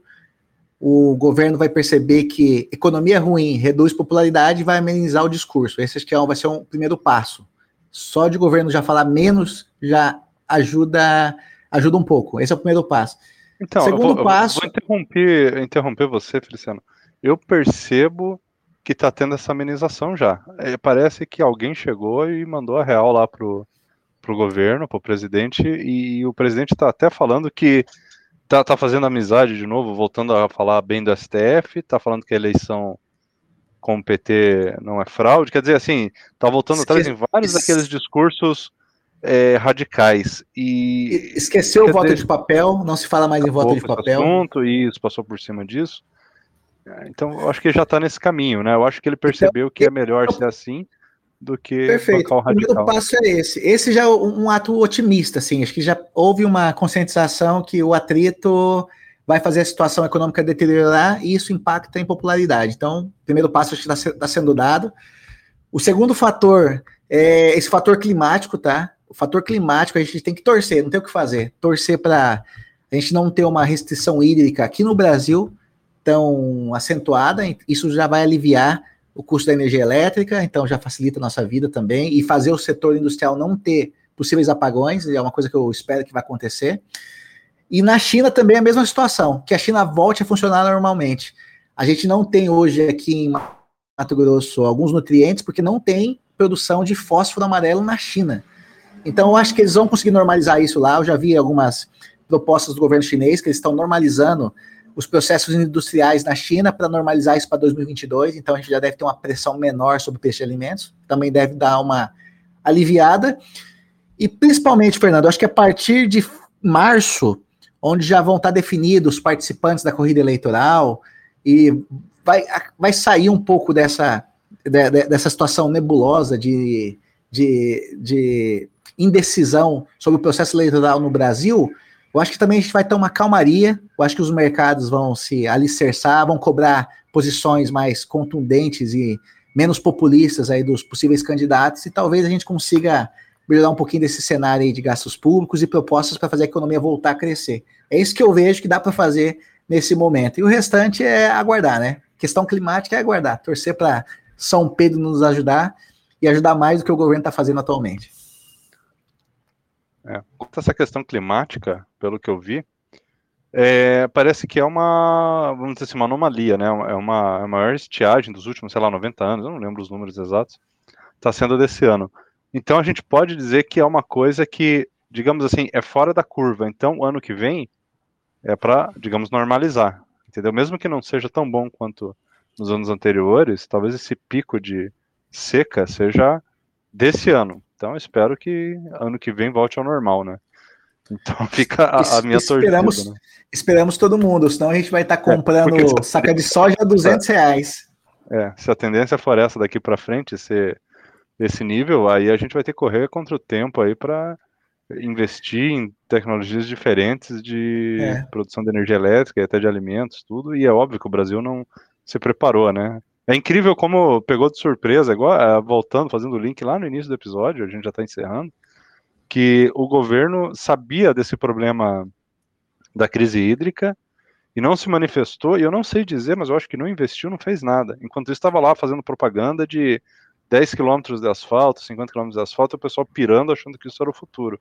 [SPEAKER 2] o governo vai perceber que economia ruim reduz popularidade e vai amenizar o discurso. Esse acho que é vai ser um primeiro passo. Só de governo já falar menos já ajuda ajuda um pouco. Esse é o primeiro passo.
[SPEAKER 1] Então, Segundo eu vou, passo. vou interromper, interromper você, Feliciano. Eu percebo que está tendo essa amenização já. É, parece que alguém chegou e mandou a real lá pro para o governo, para o presidente, e o presidente está até falando que está tá fazendo amizade de novo, voltando a falar bem do STF, está falando que a eleição com o PT não é fraude, quer dizer, assim, está voltando Esque... atrás em vários daqueles discursos é, radicais. E
[SPEAKER 2] esqueceu o voto dizer, de papel, não se fala mais em voto de papel.
[SPEAKER 1] Assunto, e isso passou por cima disso. Então, eu acho que já está nesse caminho, né? Eu acho que ele percebeu então, que é melhor ser assim do que
[SPEAKER 2] Perfeito. o primeiro passo é esse. Esse já é um ato otimista, assim. Acho que já houve uma conscientização que o atrito vai fazer a situação econômica deteriorar e isso impacta em popularidade. Então, o primeiro passo acho que está tá sendo dado. O segundo fator é esse fator climático, tá? O fator climático a gente tem que torcer, não tem o que fazer. Torcer para a gente não ter uma restrição hídrica aqui no Brasil tão acentuada, isso já vai aliviar o custo da energia elétrica, então já facilita a nossa vida também, e fazer o setor industrial não ter possíveis apagões, é uma coisa que eu espero que vai acontecer. E na China também é a mesma situação, que a China volte a funcionar normalmente. A gente não tem hoje aqui em Mato Grosso alguns nutrientes, porque não tem produção de fósforo amarelo na China. Então eu acho que eles vão conseguir normalizar isso lá. Eu já vi algumas propostas do governo chinês que eles estão normalizando os processos industriais na China para normalizar isso para 2022, então a gente já deve ter uma pressão menor sobre o peixe de alimentos, também deve dar uma aliviada. E principalmente, Fernando, acho que a partir de março, onde já vão estar definidos os participantes da corrida eleitoral, e vai, vai sair um pouco dessa, de, dessa situação nebulosa de, de, de indecisão sobre o processo eleitoral no Brasil, eu acho que também a gente vai ter uma calmaria, eu acho que os mercados vão se alicerçar, vão cobrar posições mais contundentes e menos populistas aí dos possíveis candidatos, e talvez a gente consiga melhorar um pouquinho desse cenário aí de gastos públicos e propostas para fazer a economia voltar a crescer. É isso que eu vejo que dá para fazer nesse momento. E o restante é aguardar, né? Questão climática é aguardar, torcer para São Pedro nos ajudar e ajudar mais do que o governo está fazendo atualmente.
[SPEAKER 1] É. Essa questão climática, pelo que eu vi, é, parece que é uma, vamos dizer assim, uma anomalia, né? É uma, é a maior estiagem dos últimos, sei lá, 90 anos, eu não lembro os números exatos, está sendo desse ano. Então a gente pode dizer que é uma coisa que, digamos assim, é fora da curva. Então, o ano que vem é para, digamos, normalizar, entendeu? Mesmo que não seja tão bom quanto nos anos anteriores, talvez esse pico de seca seja desse ano. Então espero que ano que vem volte ao normal, né? Então fica a, a minha
[SPEAKER 2] esperamos,
[SPEAKER 1] torcida. Né?
[SPEAKER 2] Esperamos todo mundo, senão a gente vai estar tá comprando é, saca de soja a 200 reais.
[SPEAKER 1] É, se a tendência for essa daqui para frente, ser esse nível, aí a gente vai ter que correr contra o tempo aí para investir em tecnologias diferentes de é. produção de energia elétrica e até de alimentos, tudo, e é óbvio que o Brasil não se preparou, né? É incrível como pegou de surpresa, igual, é, voltando, fazendo o link lá no início do episódio, a gente já está encerrando, que o governo sabia desse problema da crise hídrica e não se manifestou, e eu não sei dizer, mas eu acho que não investiu, não fez nada. Enquanto estava lá fazendo propaganda de 10 quilômetros de asfalto, 50 quilômetros de asfalto, o pessoal pirando achando que isso era o futuro.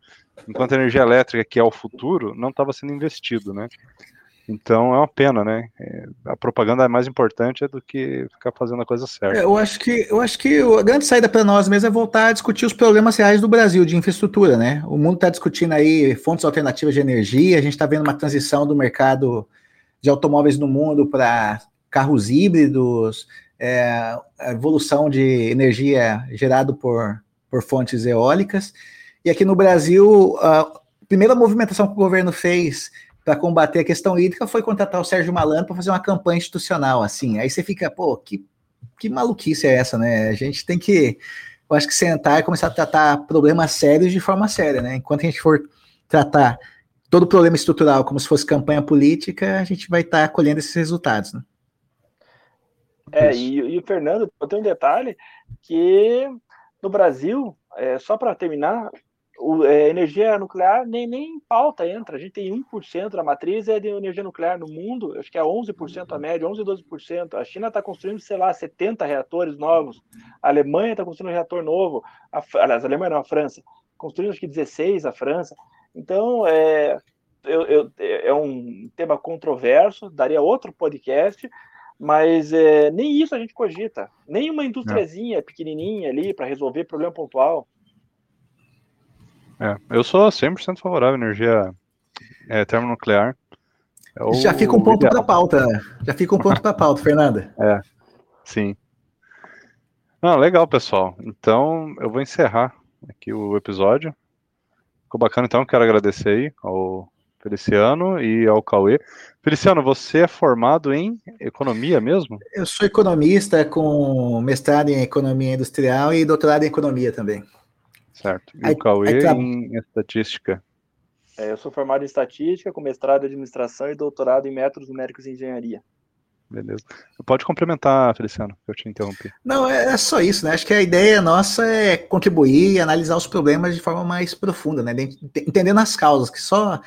[SPEAKER 1] Enquanto a energia elétrica, que é o futuro, não estava sendo investido, né? Então é uma pena, né? É, a propaganda é mais importante do que ficar fazendo a coisa certa.
[SPEAKER 2] É, eu acho que eu acho que a grande saída para nós mesmo é voltar a discutir os problemas reais do Brasil de infraestrutura, né? O mundo está discutindo aí fontes alternativas de energia, a gente está vendo uma transição do mercado de automóveis no mundo para carros híbridos, é, a evolução de energia gerado por, por fontes eólicas. E aqui no Brasil, a primeira movimentação que o governo fez para combater a questão hídrica foi contratar o Sérgio Malandro para fazer uma campanha institucional, assim. Aí você fica, pô, que, que maluquice é essa, né? A gente tem que, eu acho que sentar e começar a tratar problemas sérios de forma séria, né? Enquanto a gente for tratar todo problema estrutural como se fosse campanha política, a gente vai estar tá colhendo esses resultados, né?
[SPEAKER 3] É, e, e, o Fernando, tem um detalhe que no Brasil, é, só para terminar, o, é, energia nuclear nem, nem em pauta entra. A gente tem 1% da matriz é de energia nuclear no mundo, acho que é 11% a média, 11, 12%. A China está construindo, sei lá, 70 reatores novos. A Alemanha está construindo um reator novo. A, aliás, a Alemanha não, a França. Construindo acho que 16 a França. Então, é, eu, eu, é um tema controverso, daria outro podcast, mas é, nem isso a gente cogita. Nem uma indústriazinha pequenininha ali para resolver problema pontual.
[SPEAKER 1] É, eu sou 100% favorável à energia é, termonuclear.
[SPEAKER 2] É Já fica um ponto para pauta. Já fica um ponto para pauta, Fernanda.
[SPEAKER 1] É, sim. Não, legal, pessoal. Então, eu vou encerrar aqui o episódio. Ficou bacana, então. Quero agradecer aí ao Feliciano e ao Cauê. Feliciano, você é formado em economia mesmo?
[SPEAKER 2] Eu sou economista com mestrado em economia industrial e doutorado em economia também.
[SPEAKER 1] Certo. E aí, o Cauê em estatística?
[SPEAKER 3] É, eu sou formado em estatística, com mestrado em administração e doutorado em métodos numéricos e engenharia.
[SPEAKER 1] Beleza. Pode complementar, Feliciano, que eu te interrompi.
[SPEAKER 2] Não, é, é só isso, né? Acho que a ideia nossa é contribuir e analisar os problemas de forma mais profunda, né? Entendendo as causas, que só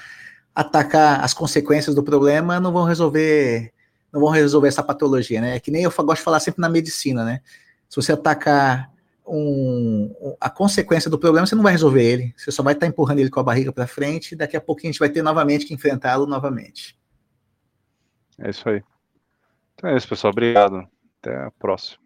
[SPEAKER 2] atacar as consequências do problema não vão resolver não vão resolver essa patologia, né? É que nem eu gosto de falar sempre na medicina, né? Se você atacar um, a consequência do problema, você não vai resolver ele. Você só vai estar empurrando ele com a barriga para frente. E daqui a pouco a gente vai ter novamente que enfrentá-lo novamente.
[SPEAKER 1] É isso aí. Então é isso, pessoal. Obrigado. Até a próxima.